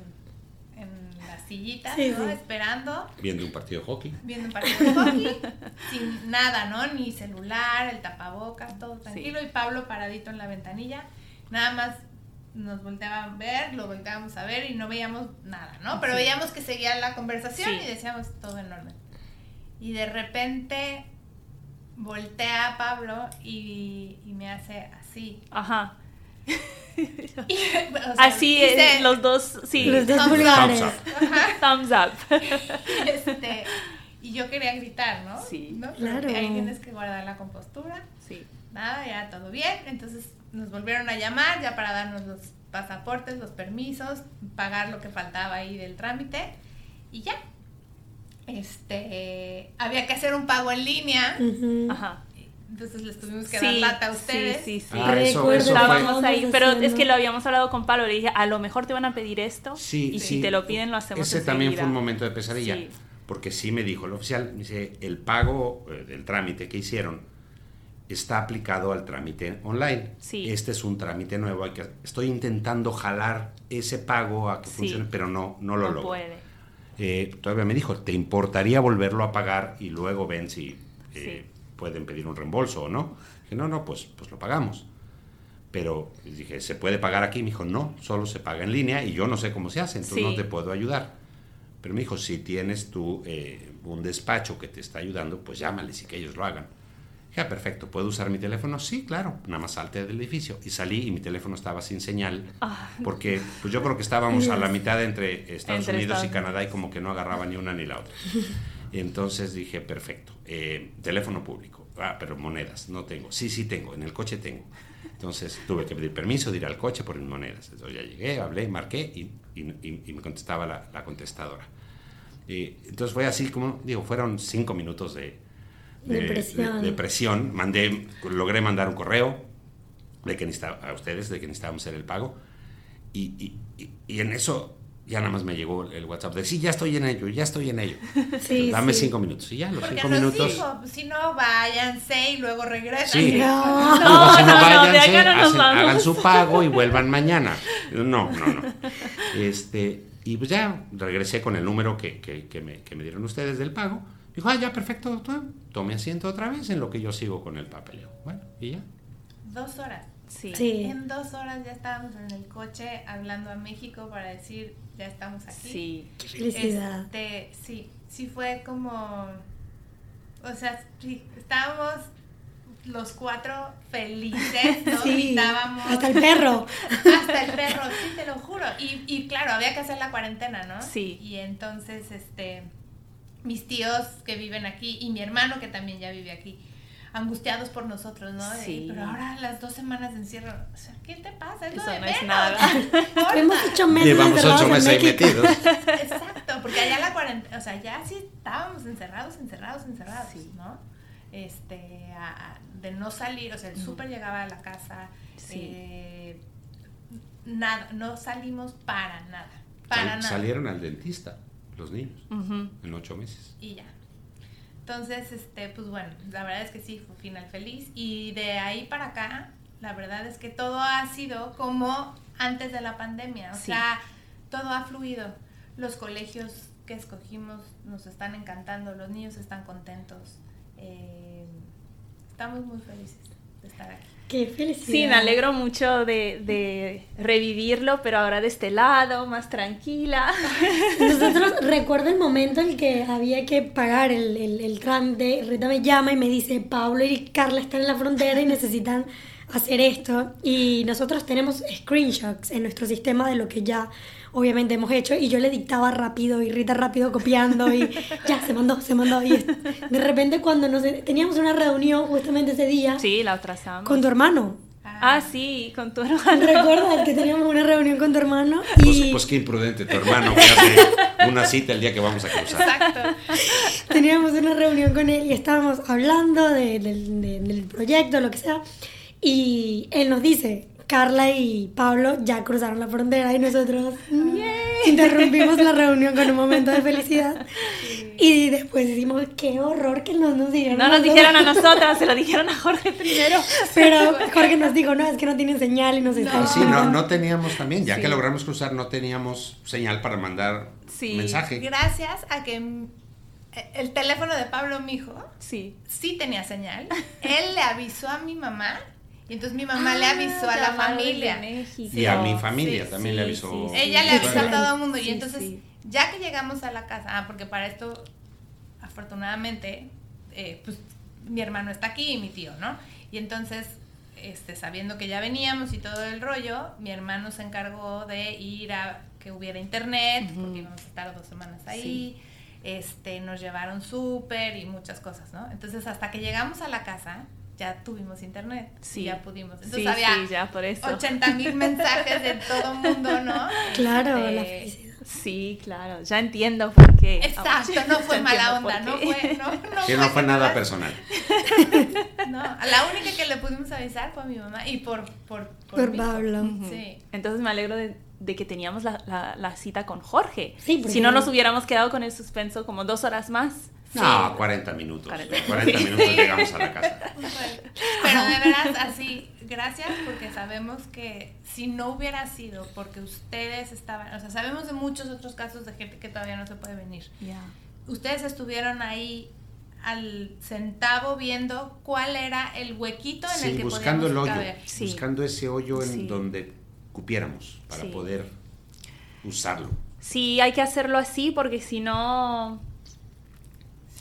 en las sillitas, Sí, ¿no? sí. Esperando, Viendo un partido de hockey. viendo un partido de hockey, [laughs] sin nada, ¿no? Ni celular, el tapabocas, todo tranquilo. Y Pablo paradito en la ventanilla. Nada más nos volteaban a ver, lo volteábamos a ver y no veíamos nada, ¿no? Pero Sí. veíamos que seguía la conversación Sí. y decíamos todo enorme. Y de repente voltea a Pablo y, y me hace así. Ajá. [laughs] [laughs] Y, o sea, Así dice, es, los dos, sí. Los dos Thumbs up. pulgares. Thumbs up. Thumbs up. este, y yo quería gritar, ¿no? Sí. ¿No? Claro. Ahí tienes que guardar la compostura. Sí. Nada, ya todo bien. Entonces nos volvieron a llamar ya para darnos los pasaportes, los permisos, pagar lo que faltaba ahí del trámite y ya. Este, había que hacer un pago en línea. Ajá. Entonces les tuvimos que Sí, dar lata a ustedes. Sí, sí, sí. Ah, eso, eso. Estábamos ahí, pero es que lo habíamos hablado con Pablo, le dije, a lo mejor te van a pedir esto Sí, y sí. si te lo piden lo hacemos Ese también fue un momento de pesadilla. Sí. Porque sí me dijo el oficial, me dice, el pago eh, del trámite que hicieron está aplicado al trámite online. Sí. Este es un trámite nuevo. hay que- estoy intentando jalar ese pago a que Sí. funcione, pero no, no lo No logro. puede. Eh, todavía me dijo, ¿te importaría volverlo a pagar y luego ven si eh, Sí. Pueden pedir un reembolso o no? Dije, no, no, pues, pues lo pagamos. Pero dije, ¿se puede pagar aquí? Me dijo, no, solo se paga en línea y yo no sé cómo se hace, entonces Sí. no te puedo ayudar. Pero me dijo, si tienes tú eh, un despacho que te está ayudando, pues llámales y que ellos lo hagan. Dije, "Ah, perfecto, ¿puedo usar mi teléfono? Sí, claro, nada más salte del edificio. Y salí y mi teléfono estaba sin señal, Ah. porque pues yo creo que estábamos a la [laughs] mitad entre Estados Entre Unidos y Canadá y como que no agarraba ni una ni la otra. Entonces dije, perfecto, eh, teléfono público, ah, pero monedas, no tengo. Sí, sí tengo, en el coche tengo. Entonces tuve que pedir permiso de ir al coche por mis monedas. Entonces ya llegué, hablé, marqué y, y- y- y me contestaba la, la contestadora. Eh, entonces fue así como, digo, fueron cinco minutos de, De presión. de presión. Mandé, logré mandar un correo de que a ustedes de que necesitábamos hacer el pago. Y, y- y- y en eso ya nada más me llegó el WhatsApp de sí, ya estoy en ello, ya estoy en ello. [laughs] Sí, Dame sí. cinco minutos. Y ya, los Porque cinco minutos. dijo, si no, váyanse y luego regresan. Sí. No. No, si no, no, de váyanse, no hacen- hagan su pago y vuelvan mañana. No, no, no. Este, y pues ya regresé con el número que, que- que me, que me dieron ustedes del pago. Dijo, ah, ya, perfecto, doctor. Tome asiento otra vez en lo que yo sigo con el papeleo. Bueno, y ya. Dos horas. Sí. Sí. En dos horas ya estábamos en el coche hablando a México para decir, ya estamos aquí. Sí. Qué felicidad. Este, sí, sí fue como, o sea, sí, estábamos los cuatro felices, ¿no? Gritábamos. Hasta el perro. Hasta el perro, sí, te lo juro. Y, y claro, había que hacer la cuarentena, ¿no? Sí. Y entonces, este, mis tíos que viven aquí y mi hermano que también ya vive aquí, angustiados por nosotros, ¿no? Sí. Pero ahora las dos semanas de encierro, o sea, ¿qué te pasa? Es lo Eso de no es menos. nada. [laughs] importa. Hemos ocho meses Llevamos ocho meses ahí metidos. [laughs] Exacto, porque allá la cuarentena, o sea, ya sí estábamos encerrados, encerrados, encerrados, Sí. ¿no? Este, a- a- de no salir, o sea, el súper llegaba a la casa, Sí. eh, nada, no salimos para nada, para Sal- nada. Salieron al dentista, los niños, en ocho meses. Y ya. Entonces, este, pues bueno, la verdad es que sí, fue final feliz. Y de ahí para acá, la verdad es que todo ha sido como antes de la pandemia. O Sí. sea, todo ha fluido. Los colegios que escogimos nos están encantando, los niños están contentos. Eh, estamos muy felices de estar aquí. Qué felicidad. Sí, me alegro mucho de, de revivirlo, pero ahora de este lado, más tranquila. [laughs] Nosotros recuerdo el momento en que había que pagar el, el, el trámite. Rita me llama y me dice, Pablo y Carla están en la frontera y necesitan hacer esto. Y nosotros tenemos screenshots en nuestro sistema de lo que ya obviamente hemos hecho. Y yo le dictaba rápido y Rita rápido copiando y [laughs] ya, se mandó, se mandó. Y de repente cuando nos teníamos una reunión justamente ese día Sí, la atrasamos. con tu hermano. Ah, sí, con tu hermano. ¿Recuerdas que teníamos una reunión con tu hermano? Pues, Y pues qué imprudente tu hermano que hace una cita el día que vamos a cruzar. Exacto. teníamos una reunión con él y estábamos hablando de- del proyecto, lo que sea, y él nos dice, Carla y Pablo ya cruzaron la frontera y nosotros interrumpimos la reunión con un momento de felicidad y después decimos, qué horror que no nos dijeron. No nos nosotros". dijeron a nosotras, se lo dijeron a Jorge primero. Pero Jorge nos dijo, no, es que no tienen señal y nos está Ah, sí, no, no teníamos también, ya que logramos cruzar, no teníamos señal para mandar Sí. mensaje. Gracias a que mm, el teléfono de Pablo, mi hijo, Sí. sí tenía señal. Él le avisó a mi mamá y entonces mi mamá le avisó a la Llamaron familia. Y a mi familia Sí, también le avisó. sí, sí. Ella le avisó a todo el mundo y entonces sí. ya que llegamos a la casa, ah, porque para esto afortunadamente eh, pues mi hermano está aquí y mi tío, ¿no? Y entonces este sabiendo que ya veníamos y todo el rollo, mi hermano se encargó de ir a que hubiera internet, porque íbamos a estar dos semanas ahí. Este, nos llevaron súper y muchas cosas, ¿no? Entonces, hasta que llegamos a la casa, ya tuvimos internet. Sí. Y ya pudimos. Entonces, Sí, había sí, ya por eso. 80 mil [laughs] mensajes de todo el mundo, ¿no? Claro, Este, la felicidad. Sí, claro, ya entiendo por qué. Exacto, [laughs] no fue Ya mala onda, no fue, no, no [laughs] Que no fue nada personal. No, la única que le pudimos avisar fue a mi mamá y por por Por. Pablo. Sí. Entonces me alegro de, de que teníamos la, la- la cita con Jorge. Sí, porque- Si no nos hubiéramos quedado con el suspenso como dos horas más. No, 40 minutos. 40. 40, minutos llegamos a la casa. Pero de veras así, gracias porque sabemos que si no hubiera sido porque ustedes estaban, o sea, sabemos de muchos otros casos de gente que todavía no se puede venir. Ya. Ustedes estuvieron ahí al centavo viendo cuál era el huequito en el Sí, que buscando el hoyo, caber. Sí. buscando ese hoyo en Sí. donde cupiéramos para Sí. poder usarlo. Sí, hay que hacerlo así porque si no...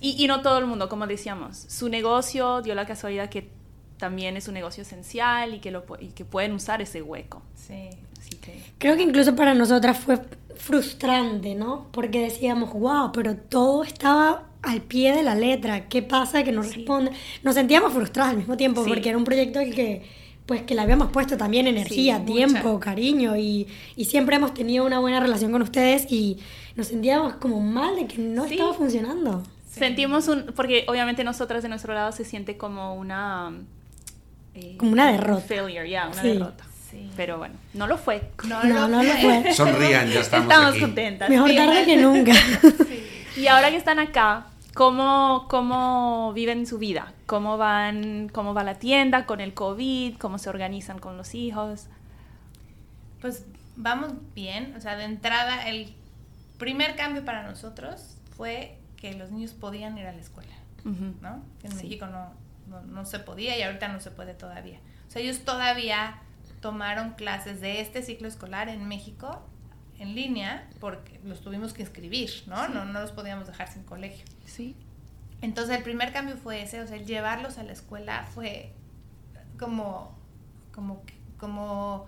Y, y no todo el mundo, como decíamos. Su negocio dio la casualidad que también es un negocio esencial y que, lo, pu- y que pueden usar ese hueco. Sí. Así que... Creo que incluso para nosotras fue frustrante, ¿no? Porque decíamos, wow, pero todo estaba al pie de la letra. ¿Qué pasa que no Sí. responde? Nos sentíamos frustradas al mismo tiempo Sí. porque era un proyecto al que, pues, que le habíamos puesto también energía, tiempo, cariño y, y siempre hemos tenido una buena relación con ustedes y nos sentíamos como mal de que no Sí. estaba funcionando. Sentimos un... Porque obviamente nosotras de nuestro lado se siente como una... eh, Como una derrota. Failure, ya, una Sí. derrota. Sí. Pero bueno, no lo fue. No, No, no lo fue. Sonrían, ya estamos, Estamos aquí. contentas. Mejor Sí. tarde que nunca. [laughs] Y ahora que están acá, ¿cómo, ¿cómo viven su vida? ¿Cómo van, cómo va la tienda con el COVID? ¿Cómo se organizan con los hijos? Pues vamos bien, o sea, de entrada el primer cambio para nosotros fue que los niños podían ir a la escuela. ¿no? En Sí. México no, no, no se podía y ahorita no se puede todavía. O sea, ellos todavía tomaron clases de este ciclo escolar en México en línea porque los tuvimos que inscribir, ¿no? No, no los podíamos dejar sin colegio. Sí. Entonces el primer cambio fue ese, o sea, el llevarlos a la escuela fue como, como, como,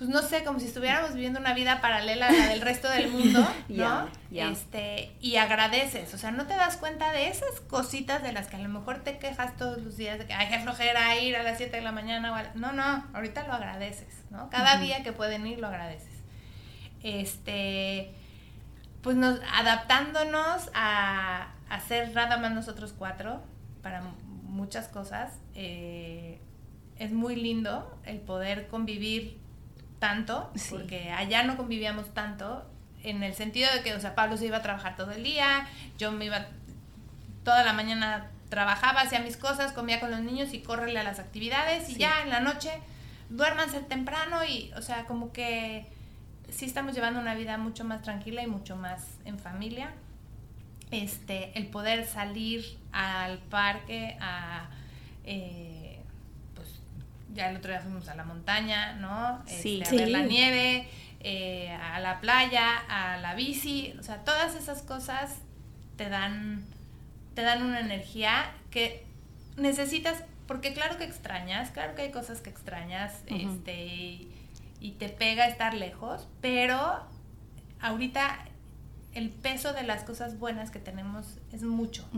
pues no sé, como si estuviéramos viviendo una vida paralela a la del resto del mundo, [laughs] ¿no? Este, y agradeces, o sea, no te das cuenta de esas cositas de las que a lo mejor te quejas todos los días, de que hay que flojera ir a las 7 de la mañana, o no, no, ahorita lo agradeces, ¿no? Cada día que pueden ir lo agradeces. Este, pues nos, adaptándonos a, hacer nada más nosotros cuatro para muchas cosas. Eh, es muy lindo el poder convivir tanto, porque allá no convivíamos tanto, en el sentido de que, o sea, Pablo se iba a trabajar todo el día, yo me iba toda la mañana trabajaba, hacía mis cosas, comía con los niños y córrele a las actividades y ya en la noche duérmanse temprano y, o sea, como que sí estamos llevando una vida mucho más tranquila y mucho más en familia. Este, el poder salir al parque, a, eh, ya el otro día fuimos a la montaña, ¿no? Este, a ver la nieve, eh, a la playa, a la bici, o sea, todas esas cosas te dan, te dan una energía que necesitas, porque claro que extrañas, claro que hay cosas que extrañas, este, y, y te pega estar lejos, pero ahorita el peso de las cosas buenas que tenemos es mucho.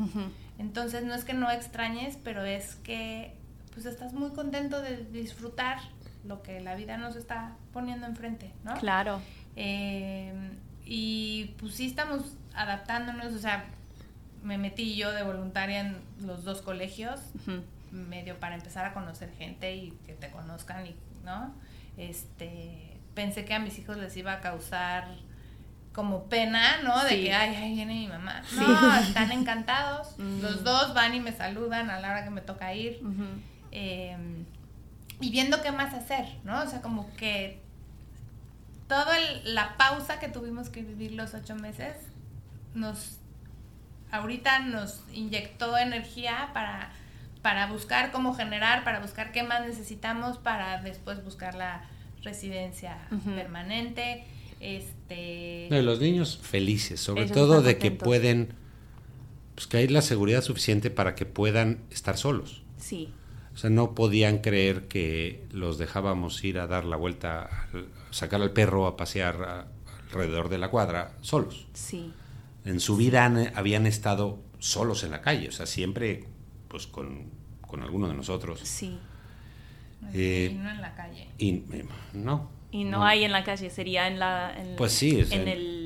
Entonces no es que no extrañes, pero es que pues estás muy contento de disfrutar lo que la vida nos está poniendo enfrente, ¿no? Claro. Eh, y pues sí estamos adaptándonos, o sea, me metí yo de voluntaria en los dos colegios, medio para empezar a conocer gente y que te conozcan, y, ¿no? Este, pensé que a mis hijos les iba a causar como pena, ¿no? De que, ay, ay, viene mi mamá. No, están encantados. [laughs] Mm. Los dos van y me saludan a la hora que me toca ir. Em, y viendo qué más hacer, ¿no? O sea, como que toda la pausa que tuvimos que vivir los ocho meses nos ahorita nos inyectó energía para, para buscar cómo generar, para buscar qué más necesitamos, para después buscar la residencia permanente. Este... los niños felices, sobre todo de que pueden, pues que hay la seguridad suficiente para que puedan estar solos. Sí. O sea, no podían creer que los dejábamos ir a dar la vuelta, sacar al perro a pasear alrededor de la cuadra solos. Sí. En su vida habían estado solos en la calle, o sea, siempre pues con, con alguno de nosotros. Sí. Eh, y no en la calle. Y, eh, no, y no, hay en la calle, sería en la... En, pues sí. en el,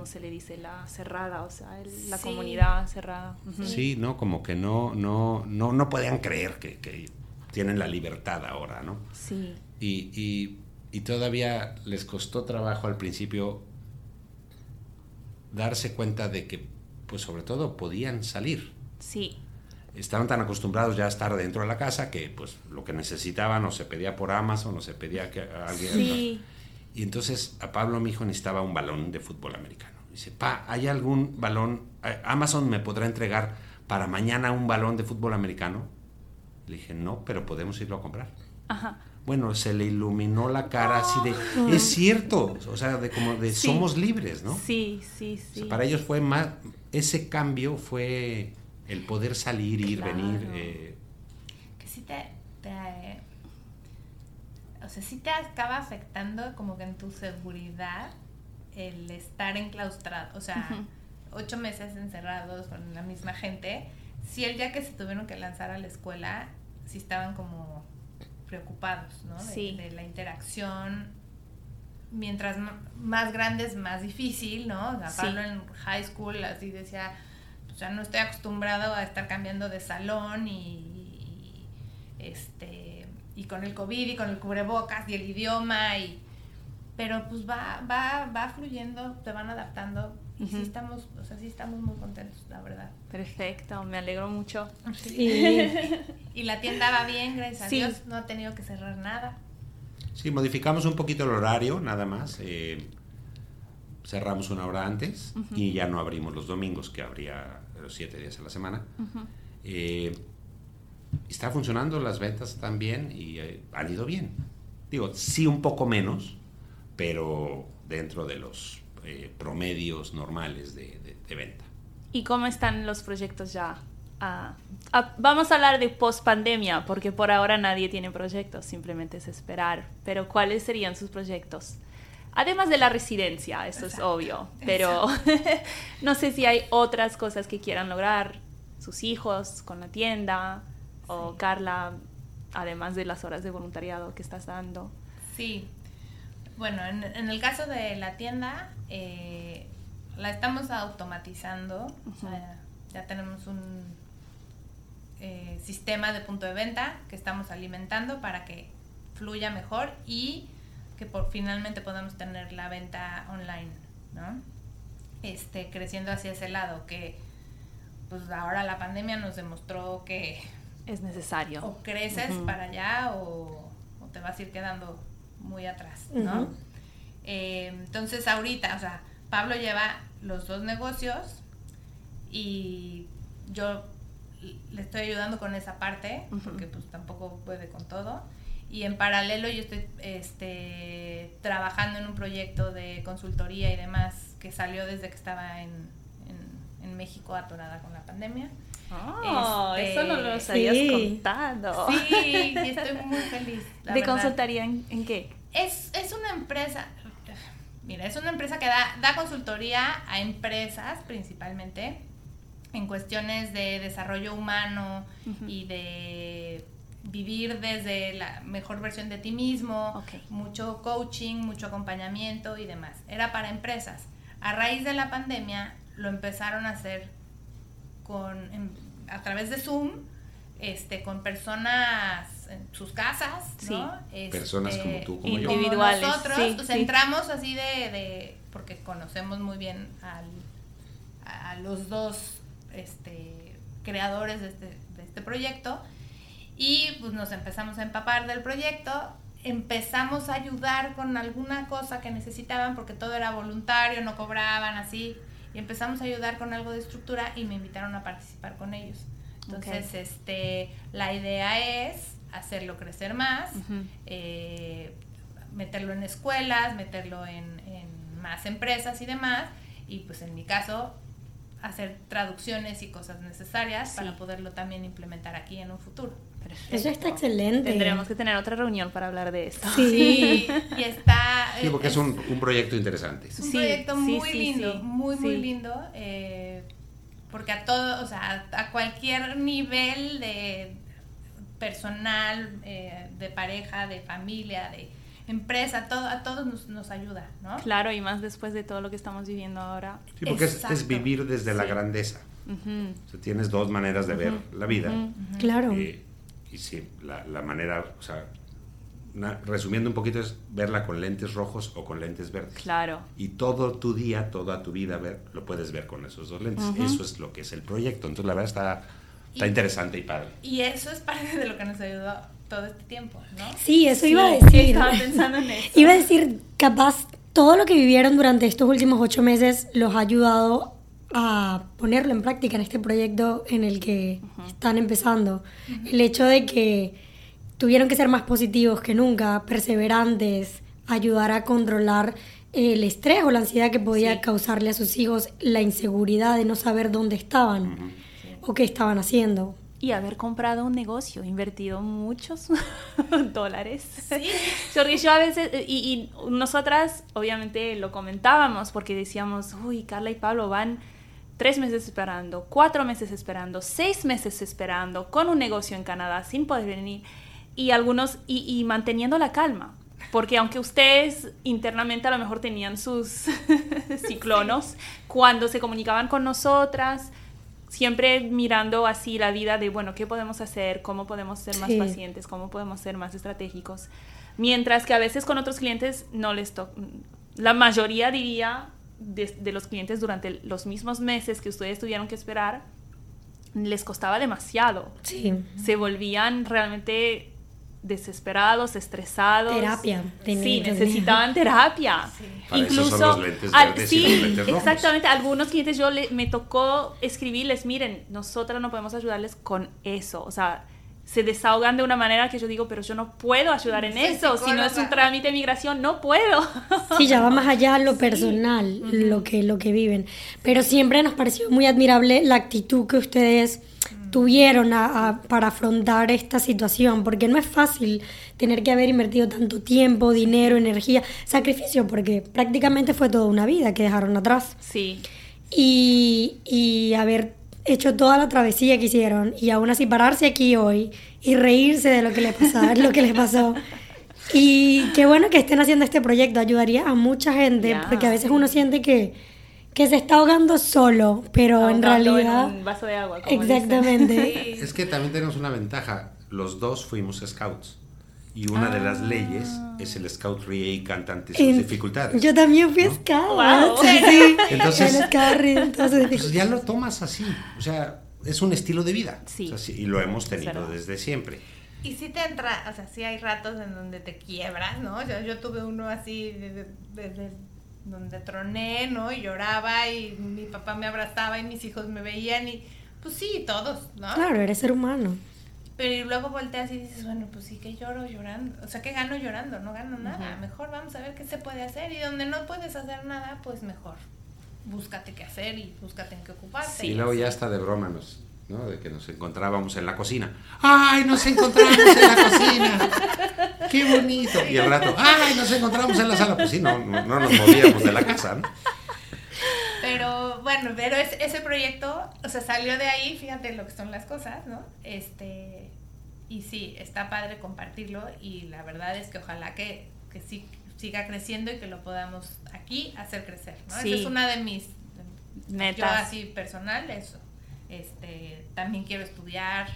¿cómo se le dice? La cerrada, o sea, la comunidad cerrada. Sí, ¿no? Como que no, no, no, no podían creer que, tienen la libertad ahora, ¿no? Sí. Y, y, y todavía les costó trabajo al principio darse cuenta de que, pues sobre todo, podían salir. Sí estaban tan acostumbrados ya a estar dentro de la casa que pues lo que necesitaban o se pedía por Amazon o se pedía que alguien... Sí. Y entonces a Pablo mi hijo necesitaba un balón de fútbol americano. Dice, pa, ¿hay algún balón? Eh, Amazon me podrá entregar para mañana un balón de fútbol americano. Le dije, no, pero podemos irlo a comprar. Ajá. Bueno, se le iluminó la cara así de, es cierto, o sea, de como de somos libres, ¿no? Sí, sí, sí. para ellos fue más, ese cambio fue el poder salir, ir, venir. Eh. Que sí te, o sea, sí te acaba afectando como que en tu seguridad el estar enclaustrado, o sea, ocho meses encerrados con la misma gente. Si el día que se tuvieron que lanzar a la escuela, sí estaban como preocupados, ¿no? De, de la interacción. Mientras más grandes, más difícil, ¿no? O sea, Pablo en high school así decía, o sea, no estoy acostumbrado a estar cambiando de salón y, este y con el COVID y con el cubrebocas y el idioma y pero pues va va va fluyendo, te van adaptando y sí estamos, o sea, sí estamos muy contentos, la verdad. Perfecto, me alegro mucho. [laughs] y la tienda va bien, gracias a Dios, no ha tenido que cerrar nada. Sí, modificamos un poquito el horario, nada más. Eh, cerramos una hora antes y ya no abrimos los domingos, que habría los siete días a la semana. Eh, está funcionando, las ventas están bien y eh, han ido bien. Digo, sí un poco menos, pero dentro de los eh, promedios normales de, venta. ¿Y cómo están los proyectos ya? Ah, ah, vamos a hablar de post pandemia, porque por ahora nadie tiene proyectos, simplemente es esperar. Pero ¿cuáles serían sus proyectos? Además de la residencia, eso es obvio, pero [laughs] no sé si hay otras cosas que quieran lograr, sus hijos con la tienda, o Carla, además de las horas de voluntariado que estás dando. Sí, bueno, en, el caso de la tienda, eh, la estamos automatizando, ya tenemos un eh, sistema de punto de venta que estamos alimentando para que fluya mejor y que por finalmente podamos tener la venta online, ¿no? Este, creciendo hacia ese lado, que pues ahora la pandemia nos demostró que es necesario. O creces para allá o, te vas a ir quedando muy atrás, ¿no? Eh, entonces ahorita, o sea, Pablo lleva los dos negocios y yo le estoy ayudando con esa parte, porque pues tampoco puede con todo. Y en paralelo yo estoy este, trabajando en un proyecto de consultoría y demás que salió desde que estaba en, en, México atorada con la pandemia. Oh, eso no lo contado. Sí, y [laughs] estoy muy feliz. ¿De consultoría en, qué? Es, es, una empresa, mira, es una empresa que da, da consultoría a empresas principalmente en cuestiones de desarrollo humano y de vivir desde la mejor versión de ti mismo, mucho coaching, mucho acompañamiento y demás. Era para empresas. A raíz de la pandemia lo empezaron a hacer con, a través de Zoom, este, con personas en sus casas, ¿no? Este, personas como tú, como individuales. nosotros, entramos así de, porque conocemos muy bien a los dos este, creadores de este, de este proyecto y pues nos empezamos a empapar del proyecto, empezamos a ayudar con alguna cosa que necesitaban porque todo era voluntario, no cobraban así, y empezamos a ayudar con algo de estructura y me invitaron a participar con ellos. Entonces, este, la idea es hacerlo crecer más, eh, meterlo en escuelas, meterlo en, en más empresas y demás, y pues en mi caso hacer traducciones y cosas necesarias para poderlo también implementar aquí en un futuro. Eso está excelente. Tendremos que tener otra reunión para hablar de esto. Sí, y está... Sí, porque es, un, un, proyecto interesante. Es un proyecto muy lindo, muy, muy lindo. Eh, porque a todo, o sea, a, cualquier nivel de personal, eh, de pareja, de familia, de empresa, todo, a todos nos, ayuda, ¿no? Claro, y más después de todo lo que estamos viviendo ahora. Sí, porque es, vivir desde la grandeza. o sea, tienes dos maneras de ver la vida. Claro. Eh, y sí, la, la, manera, o sea, resumiendo un poquito es verla con lentes rojos o con lentes verdes. Claro. Y todo tu día, toda tu vida, ver, lo puedes ver con esos dos lentes. Eso es lo que es el proyecto. Entonces, la verdad está, está interesante y padre. Y eso es parte de lo que nos ayudó todo este tiempo, ¿no? Sí, eso iba a decir. Estaba pensando en eso. Iba a decir, capaz todo lo que vivieron durante estos últimos ocho meses los ha ayudado a ponerlo en práctica en este proyecto en el que están empezando. El hecho de que tuvieron que ser más positivos que nunca, perseverantes, ayudar a controlar el estrés o la ansiedad que podía causarle a sus hijos la inseguridad de no saber dónde estaban o qué estaban haciendo y haber comprado un negocio, invertido muchos [laughs] dólares. Sí. [laughs] Porque yo a veces, y, nosotras obviamente lo comentábamos porque decíamos, uy, Carla y Pablo van tres meses esperando, cuatro meses esperando, seis meses esperando, con un negocio en Canadá sin poder venir, y algunos, y, y manteniendo la calma. Porque aunque ustedes internamente a lo mejor tenían sus [laughs] ciclonos, cuando se comunicaban con nosotras, siempre mirando así la vida de, bueno, ¿qué podemos hacer? ¿Cómo podemos ser más pacientes? ¿Cómo podemos ser más estratégicos? Mientras que a veces con otros clientes no les toca, la mayoría diría de, los clientes durante los mismos meses que ustedes tuvieron que esperar, les costaba demasiado. Sí. Se volvían realmente desesperados, estresados. Terapia. Sí, necesitaban terapia. Incluso, sí, exactamente. Algunos clientes yo le, me tocó escribirles, miren, nosotras no podemos ayudarles con eso. O sea, se desahogan de una manera que yo digo, pero yo no puedo ayudar en eso, si no es un trámite de migración, no puedo. [laughs] Sí, ya va más allá lo personal, lo, que, lo que viven. Pero siempre nos pareció muy admirable la actitud que ustedes tuvieron para afrontar esta situación, porque no es fácil tener que haber invertido tanto tiempo, dinero, energía, sacrificio, porque prácticamente fue toda una vida que dejaron atrás. Sí. Y, y haber hecho toda la travesía que hicieron y aún así pararse aquí hoy y reírse de lo que les pasó, [laughs] lo que les pasó. Y qué bueno que estén haciendo este proyecto, ayudaría a mucha gente, porque a veces uno siente que, que se está ahogando solo, pero en realidad... un vaso de agua. exactamente. [laughs] Es que también tenemos una ventaja, los dos fuimos scouts. Y una de las leyes ah. es el Scout RIE cantante sus dificultades. Yo también fui scout. Wow. Sí, Entonces, pues ya lo tomas así. O sea, es un estilo de vida. Sí. y lo hemos tenido desde siempre. Y si te entra, o sea, sí hay ratos en donde te quiebras, ¿no? Yo, yo tuve uno así desde donde troné, ¿no? Y lloraba y mi papá me abrazaba y mis hijos me veían y pues sí, todos, ¿no? Claro, eres ser humano. Pero luego volteas y dices, bueno, pues sí que lloro llorando. O sea, que gano llorando, no gano nada. Mejor vamos a ver qué se puede hacer. Y donde no puedes hacer nada, pues mejor. Búscate qué hacer y búscate en qué ocuparte. y luego ya está de broma, nos, ¿no? De que nos encontrábamos en la cocina. ¡Ay, nos encontramos en la cocina! ¡Qué bonito! Y el rato, ¡ay, nos encontramos en la sala! Pues sí, no, no, nos movíamos de la casa, ¿no? Pero bueno, pero ese proyecto, o sea, salió de ahí, fíjate lo que son las cosas, ¿no? Este, y sí, está padre compartirlo y la verdad es que ojalá que, que sí, siga creciendo y que lo podamos aquí hacer crecer. ¿no? Esa es una de mis metas. Yo así personal, eso. Este, también quiero estudiar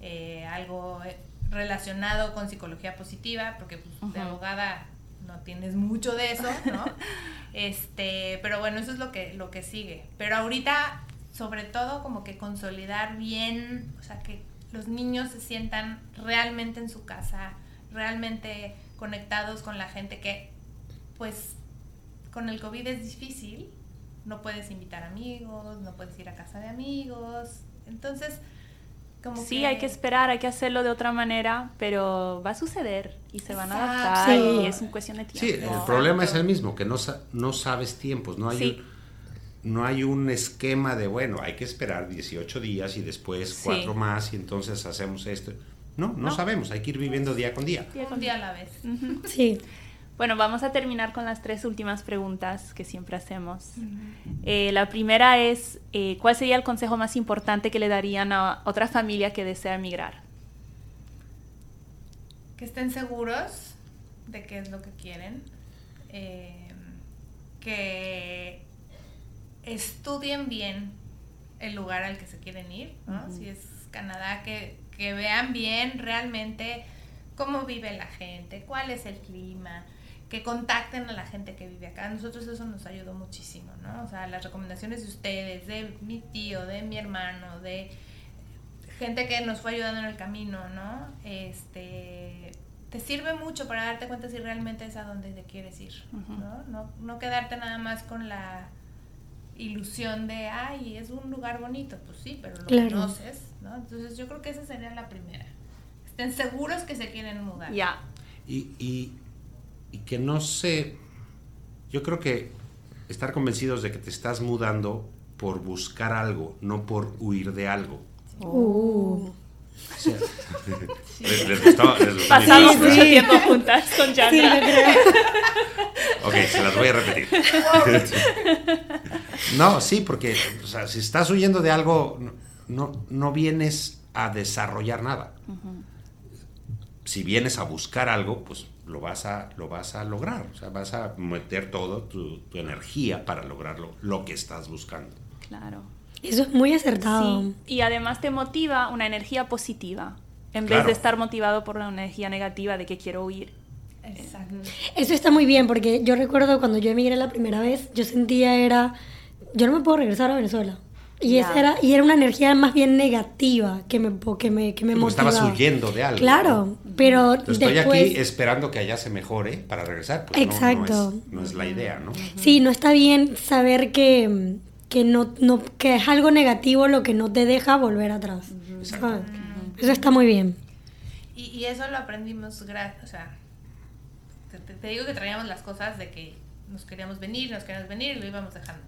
eh, algo relacionado con psicología positiva, porque pues, de abogada no tienes mucho de eso, ¿no? [laughs] este, pero bueno, eso es lo que, lo que sigue. Pero ahorita, sobre todo, como que consolidar bien, o sea, que los niños se sientan realmente en su casa, realmente conectados con la gente que, pues, con el COVID es difícil, no puedes invitar amigos, no puedes ir a casa de amigos, entonces... Como sí, hay que esperar, hay que hacerlo de otra manera, pero va a suceder y se van a adaptar y es una cuestión de tiempo. Sí, el problema es el mismo, que no, no sabes tiempos, no hay no hay un esquema de, bueno, hay que esperar 18 días y después cuatro más y entonces hacemos esto. No, no, sabemos, hay que ir viviendo día con día. Día con día a la vez. [laughs] Sí. Bueno, vamos a terminar con las tres últimas preguntas que siempre hacemos. Eh, la primera es, eh, ¿cuál sería el consejo más importante que le darían a otra familia que desea emigrar? Que estén seguros de qué es lo que quieren, eh, que estudien bien el lugar al que se quieren ir, Si es Canadá, que, vean bien realmente cómo vive la gente, cuál es el clima, que contacten a la gente que vive acá. A nosotros eso nos ayudó muchísimo, ¿no? O sea, las recomendaciones de ustedes, de mi tío, de mi hermano, de gente que nos fue ayudando en el camino, ¿no? Este, te sirve mucho para darte cuenta si realmente es a donde te quieres ir, ¿no? ¿no? No quedarte nada más con la ilusión de, ay, es un lugar bonito, pues sí, pero lo conoces, ¿no? Entonces yo creo que esa sería la primera. Estén seguros que se quieren mudar. Ya. Y, y, y, que no sé, yo creo que estar convencidos de que te estás mudando por buscar algo, no por huir de algo. Uh. Pasamos mucho tiempo juntas con Jana. ok, se las voy a repetir. [laughs] no, sí, porque si estás huyendo de algo, no, no vienes a desarrollar nada. Si vienes a buscar algo, pues lo vas a, lo vas a lograr. O sea, vas a meter toda tu, tu energía para lograrlo, lo que estás buscando. Claro. Eso es muy acertado. Sí. Y además te motiva una energía positiva, en vez de estar motivado por la energía negativa de que quiero huir. Exacto. Eso está muy bien, porque yo recuerdo cuando yo emigré la primera vez, yo sentía era, yo no me puedo regresar a Venezuela. Y, esa era, y era una energía más bien negativa que me, que me, que me motivaba. Estabas huyendo de algo. Claro, pero Estoy aquí esperando que allá se mejore para regresar. Pues Exacto. No, es, la idea, ¿no? Sí, no está bien saber que, que, no, no, que es algo negativo lo que no te deja volver atrás. Eso está muy bien. Y, eso lo aprendimos gracias, o sea, te, digo que traíamos las cosas de que nos queríamos venir, nos queríamos venir y lo íbamos dejando.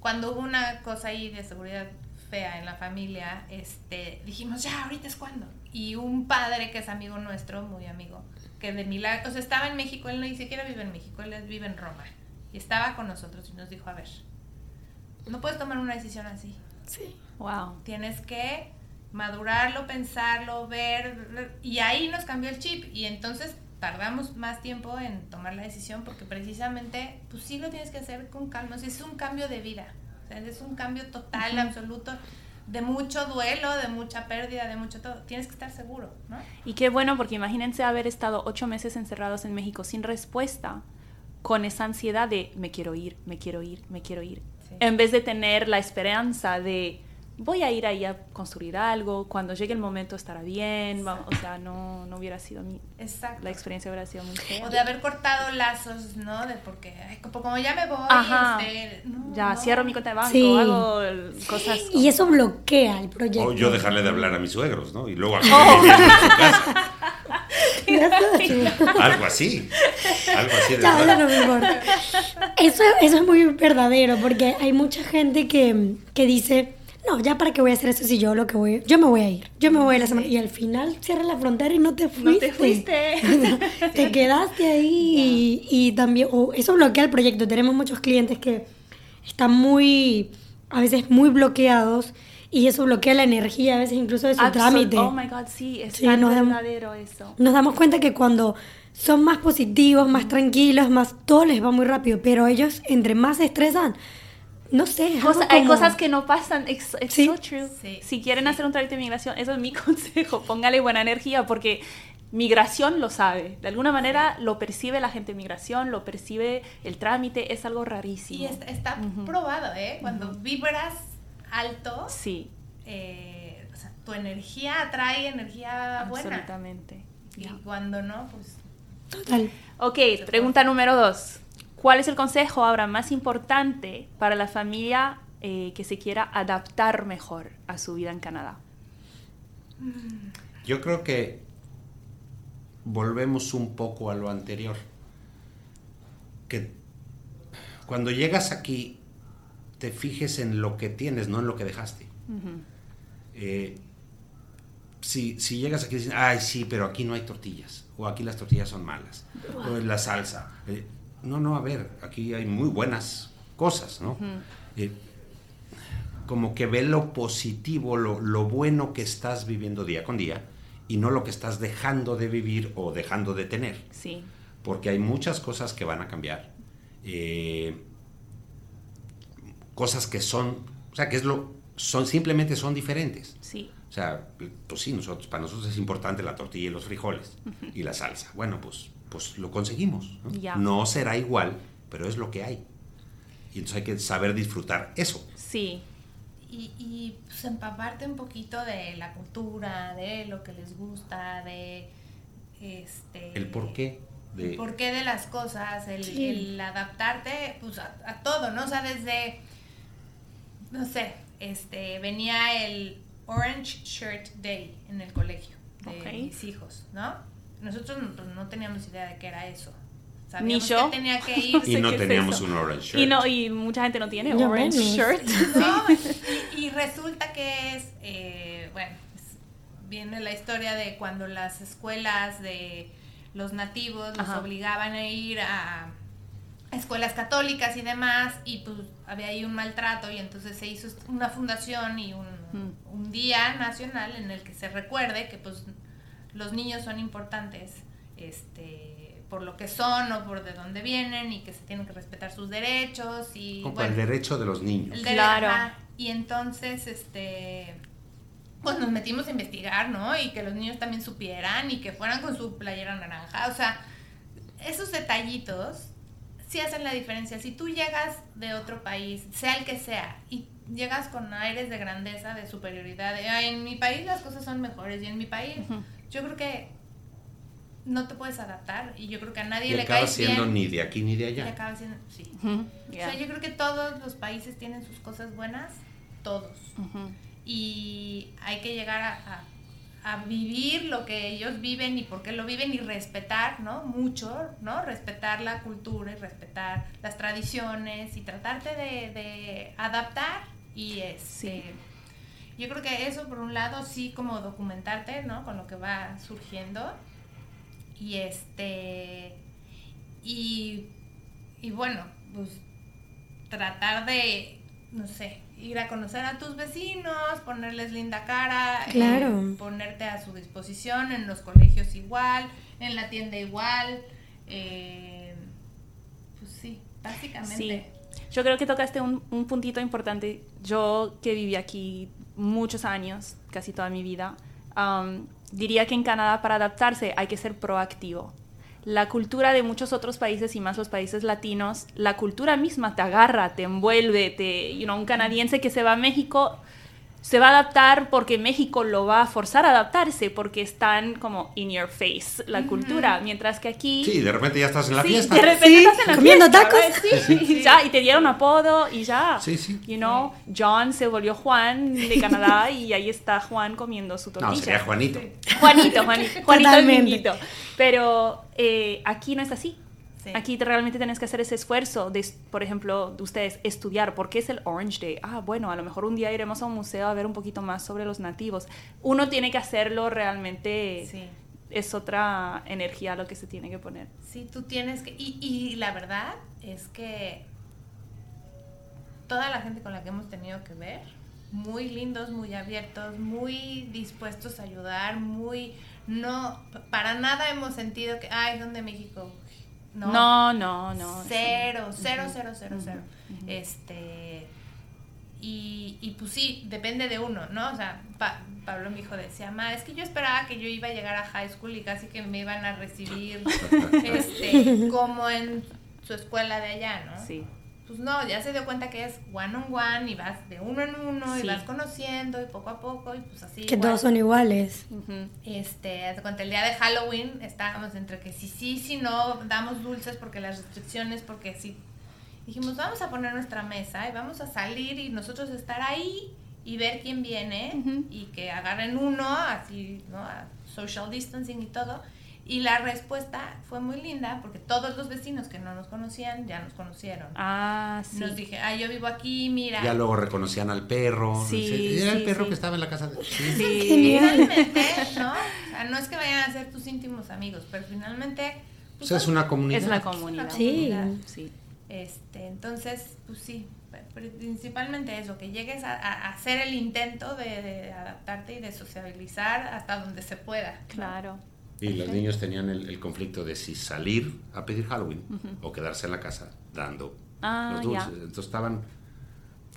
Cuando hubo una cosa ahí de seguridad fea en la familia, este, dijimos, ya, ahorita es cuando. Y un padre que es amigo nuestro, muy amigo, que de milagro, o sea, estaba en México, él ni siquiera vive en México, él vive en Roma. Y estaba con nosotros y nos dijo, a ver, no puedes tomar una decisión así. Sí. Wow. Tienes que madurarlo, pensarlo, ver, y ahí nos cambió el chip y entonces tardamos más tiempo en tomar la decisión porque precisamente, pues sí lo tienes que hacer con calma, es un cambio de vida, es un cambio total, absoluto, de mucho duelo, de mucha pérdida, de mucho todo, tienes que estar seguro, ¿no? Y qué bueno, porque imagínense haber estado ocho meses encerrados en México sin respuesta, con esa ansiedad de me quiero ir, me quiero ir, me quiero ir, en vez de tener la esperanza de voy a ir ahí a construir algo, cuando llegue el momento estará bien, o sea, no, no hubiera sido mi... Exacto. La experiencia hubiera sido muy fea. O de haber cortado lazos, ¿no? De porque, como, ya me voy, este, ya cierro mi cuenta de banco, hago cosas... Y eso bloquea el proyecto. O yo dejarle de hablar a mis suegros, ¿no? Y luego a oh. en su casa. [laughs] algo así. Algo así de verdad. Eso, eso es muy verdadero, porque hay mucha gente que, que dice no, ya para qué voy a hacer eso si yo lo que voy, yo me voy a ir, yo me voy a la semana y al final cierra la frontera y no te fuiste. No te fuiste. [laughs] te [laughs] quedaste ahí y, también, eso bloquea el proyecto. Tenemos muchos clientes que están muy, a veces muy bloqueados y eso bloquea la energía a veces incluso de su trámite. Oh my God, sí, es verdadero eso. Nos damos cuenta que cuando son más positivos, más tranquilos, más todo les va muy rápido, pero ellos entre más se estresan, no sé. Hay cosas que no pasan. It's, so true. Si quieren hacer un trámite de migración, eso es mi [laughs] consejo. Póngale buena energía porque migración lo sabe. De alguna manera lo percibe la gente de migración, lo percibe el trámite. Es algo rarísimo. Y está, probado, ¿eh? Cuando vibras alto. Sí. Eh, o sea, tu energía atrae energía buena. Absolutamente. Y cuando no, pues. Total. Ok, pregunta número dos. ¿Cuál es el consejo ahora más importante para la familia eh, que se quiera adaptar mejor a su vida en Canadá? Yo creo que volvemos un poco a lo anterior. Que cuando llegas aquí te fijes en lo que tienes, no en lo que dejaste. Eh, si, llegas aquí y dices, ay, sí, pero aquí no hay tortillas, o aquí las tortillas son malas, o la salsa. Eh, no, no, a ver, aquí hay muy buenas cosas, ¿no? Eh, como que ve lo positivo, lo, bueno que estás viviendo día con día y no lo que estás dejando de vivir o dejando de tener. Sí. Porque hay muchas cosas que van a cambiar. Eh, cosas que son, o sea, que es lo, son, simplemente son diferentes. Sí. O sea, pues sí, nosotros, para nosotros es importante la tortilla y los frijoles y la salsa. Bueno, pues pues lo conseguimos. ¿no? será igual, pero es lo que hay. Y entonces hay que saber disfrutar eso. Sí. Y, y pues, empaparte un poquito de la cultura, de lo que les gusta, de este... El por qué. De... El porqué de las cosas, el, adaptarte pues, a, todo, ¿no? O sea, desde, no sé, este, venía el Orange Shirt Day en el colegio de mis hijos, ¿no? Nosotros no, teníamos idea de qué era eso. Ni yo. Que tenía que [laughs] ir. y no teníamos un orange shirt. Y, no, y mucha gente no tiene orange shirt. [laughs] y, resulta que es, eh, bueno, viene la historia de cuando las escuelas de los nativos los obligaban a ir a escuelas católicas y demás, y pues había ahí un maltrato, y entonces se hizo una fundación y un, mm. un día nacional en el que se recuerde que pues los niños son importantes este, por lo que son o por de dónde vienen y que se tienen que respetar sus derechos y Como el derecho de los niños. claro. y entonces este pues nos metimos a investigar, ¿no? Y que los niños también supieran y que fueran con su playera naranja, o sea, esos detallitos sí hacen la diferencia. Si tú llegas de otro país, sea el que sea, y llegas con aires de grandeza, de superioridad, de, en mi país las cosas son mejores y en mi país yo creo que no te puedes adaptar y yo creo que a nadie le cae siendo ni de aquí ni de allá. Y acaba siendo, sí. O sea, yo creo que todos los países tienen sus cosas buenas, todos. Y hay que llegar a, a vivir lo que ellos viven y por qué lo viven y respetar, ¿no? Mucho, ¿no? Respetar la cultura y respetar las tradiciones y tratarte de, adaptar y este... Yo creo que eso por un lado sí como documentarte, ¿no? Con lo que va surgiendo y este... Y, y bueno, pues tratar de, no sé, ir a conocer a tus vecinos, ponerles linda cara, eh, ponerte a su disposición en los colegios igual, en la tienda igual. Eh, pues sí, básicamente. Sí. Yo creo que tocaste un, un, puntito importante. Yo que viví aquí muchos años, casi toda mi vida, diría que en Canadá para adaptarse hay que ser proactivo. La cultura de muchos otros países y más los países latinos, la cultura misma te agarra, te envuelve, te, you know, un canadiense que se va a México se va a adaptar porque México lo va a forzar a adaptarse porque están como in your face la cultura, mientras que aquí Sí, de repente ya estás en la sí, fiesta. De repente estás en la comiendo tacos. Sí, ya y te dieron apodo y ya. Sí, sí. You know, John se volvió Juan de Canadá y ahí está Juan comiendo su tortilla. No, sería Juanito. Juanito, Juanito, Juanito el. Pero eh, aquí no es así. Aquí realmente tienes que hacer ese esfuerzo de, por ejemplo, de ustedes estudiar por qué es el Orange Day. Ah, bueno, a lo mejor un día iremos a un museo a ver un poquito más sobre los nativos. Uno tiene que hacerlo realmente. Sí. Es otra energía lo que se tiene que poner. Sí, tú tienes que... Y, y la verdad es que toda la gente con la que hemos tenido que ver, muy lindos, muy abiertos, muy dispuestos a ayudar, muy no para nada hemos sentido que ay donde México no, no, no. Cero, cero, cero, cero, cero. Este. Y, y, pues sí, depende de uno, ¿no? O sea, Pablo, mi hijo, decía, ma, es que yo esperaba que yo iba a llegar a high school y casi que me iban a recibir [laughs] este, como en su escuela de allá, ¿no? Sí pues no, ya se dio cuenta que es one on one y vas de uno en uno y vas conociendo y poco a poco y pues así. Que todos son iguales. Este, cuando el día de Halloween estábamos entre que sí, sí, sí, no, damos dulces porque las restricciones, porque sí. Dijimos, vamos a poner nuestra mesa y vamos a salir y nosotros estar ahí y ver quién viene y que agarren uno, así, ¿no? social distancing y todo y la respuesta fue muy linda porque todos los vecinos que no nos conocían ya nos conocieron. Ah, sí. Nos dije, ah, yo vivo aquí, mira. Ya luego reconocían al perro. Sí, Era el perro que estaba en la casa. De... Sí, finalmente, ¿no? O sea, no es que vayan a ser tus íntimos amigos, pero finalmente... Pues, o sea, es una comunidad. Es la comunidad. Sí. sí. Este, entonces, pues sí, principalmente eso, que llegues a, hacer el intento de, de, adaptarte y de sociabilizar hasta donde se pueda. Claro. Y los niños tenían el, conflicto de si salir a pedir Halloween o quedarse en la casa dando ah, los dulces. Entonces estaban...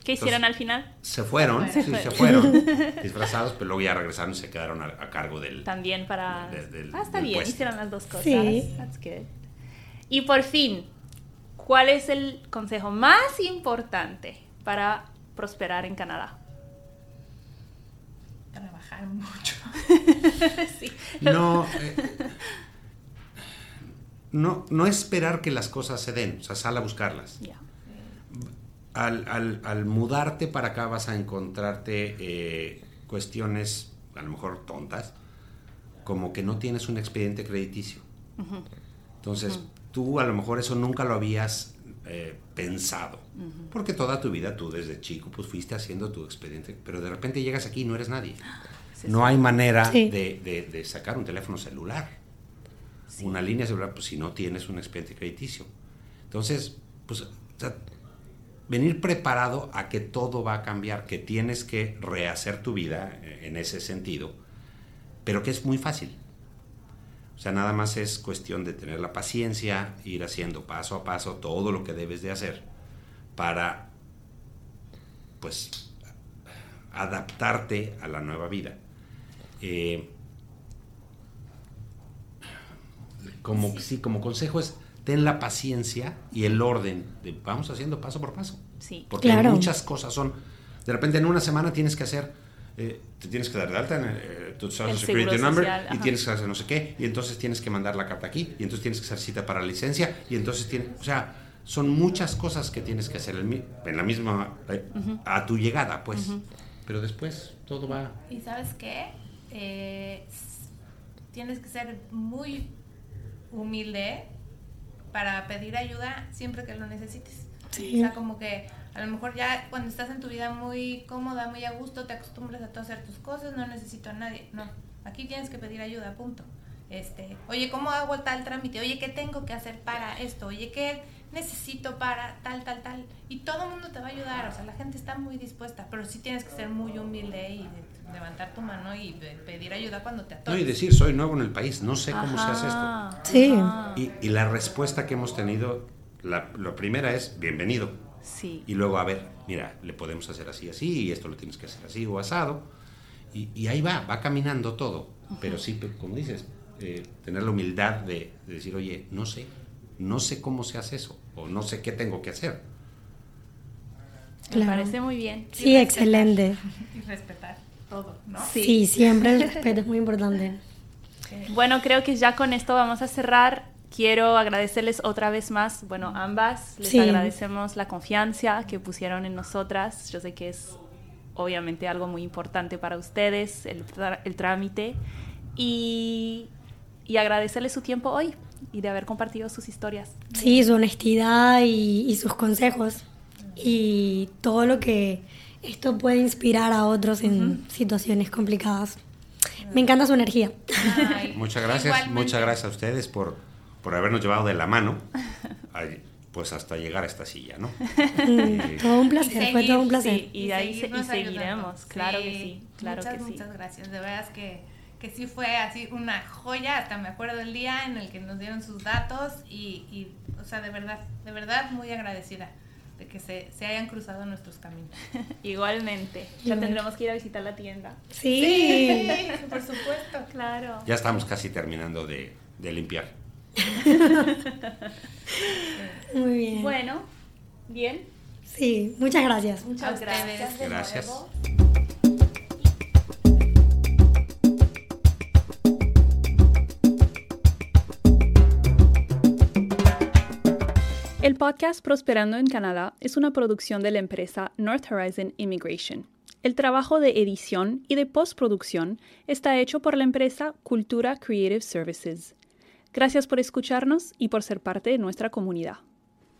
¿Qué hicieron al final? Se fueron, sí, se fueron [laughs] disfrazados, pero luego ya regresaron y se quedaron a, cargo del... También para... ah, está bien, hicieron las dos cosas. Sí. That's good. Y por fin, ¿cuál es el consejo más importante para prosperar en Canadá? Mucho. [laughs] no, eh, no, no esperar que las cosas se den, o sea, sal a buscarlas. Al, mudarte para acá vas a encontrarte eh, cuestiones, a lo mejor tontas, como que no tienes un expediente crediticio. Entonces, tú a lo mejor eso nunca lo habías eh, pensado. Porque toda tu vida tú desde chico pues fuiste haciendo tu expediente, pero de repente llegas aquí y no eres nadie no hay manera de, sacar un teléfono celular. Una línea celular, pues si no tienes un expediente crediticio. Entonces, pues, venir preparado a que todo va a cambiar, que tienes que rehacer tu vida eh, en ese sentido, pero que es muy fácil. O sea, nada más es cuestión de tener la paciencia, ir haciendo paso a paso todo lo que debes de hacer para, pues, adaptarte a la nueva vida. Eh, como, sí. como consejo es, ten la paciencia y el orden de vamos haciendo paso por paso. Sí. Porque muchas cosas son, de repente en una semana tienes que hacer, eh, te tienes que dar de alta en eh, tu Social Security Number y tienes que hacer no sé qué, y entonces tienes que mandar la carta aquí, y entonces tienes que hacer cita para la licencia, y entonces tienes, o sea, son muchas cosas que tienes que hacer en la misma, a tu llegada, pues. Pero después todo va... ¿Y sabes qué? eh, tienes que ser muy humilde para pedir ayuda siempre que lo necesites. O sea, como que a lo mejor ya cuando estás en tu vida muy cómoda, muy a gusto, te acostumbras a todo hacer tus cosas, no necesito a nadie. No, aquí tienes que pedir ayuda, punto. Este, oye, ¿cómo hago tal trámite? Oye, ¿qué tengo que hacer para esto? Oye, ¿qué necesito para tal, tal, tal? Y todo el mundo te va a ayudar, o sea, la gente está muy dispuesta, pero sí tienes que ser muy humilde y levantar tu mano y pedir ayuda cuando te atores. No, y decir, soy nuevo en el país, no sé cómo se hace esto. Sí. Y, la respuesta que hemos tenido, la, primera es, bienvenido. Sí. Y luego, a ver, mira, le podemos hacer así, así, y esto lo tienes que hacer así o asado. Y, y ahí va, va caminando todo. Pero sí, como dices, eh, tener la humildad de, decir, oye, no sé, no sé cómo se hace eso, o no sé qué tengo que hacer. Me parece muy bien. Sí, excelente. [laughs] Y respetar todo, ¿no? Sí. siempre el respeto es muy importante. Bueno, creo que ya con esto vamos a cerrar. Quiero agradecerles otra vez más, bueno, ambas, les agradecemos la confianza que pusieron en nosotras. Yo sé que es obviamente algo muy importante para ustedes, el, el trámite. Y y agradecerle su tiempo hoy y de haber compartido sus historias. Sí, su honestidad y, sus consejos y todo lo que esto puede inspirar a otros en situaciones complicadas. Me encanta su energía. muchas gracias, muchas gracias a ustedes por, por habernos llevado de la mano. pues hasta llegar a esta silla, ¿no? Mm, todo un placer, fue todo un placer. y, ahí seguiremos, claro que sí, claro muchas, que sí. Muchas gracias, de verdad que que sí fue así una joya, hasta me acuerdo el día en el que nos dieron sus datos y, y o sea, de verdad, de verdad muy agradecida de que se, se hayan cruzado nuestros caminos. [laughs] Igualmente, ya tendremos que ir a visitar la tienda. Sí, por supuesto. Claro. Ya estamos casi terminando de, de limpiar. [laughs] muy bien. Bueno, bien. Sí, muchas gracias. Muchas gracias. Gracias. El podcast Prosperando en Canadá es una producción de la empresa North Horizon Immigration. El trabajo de edición y de postproducción está hecho por la empresa Cultura Creative Services. Gracias por escucharnos y por ser parte de nuestra comunidad.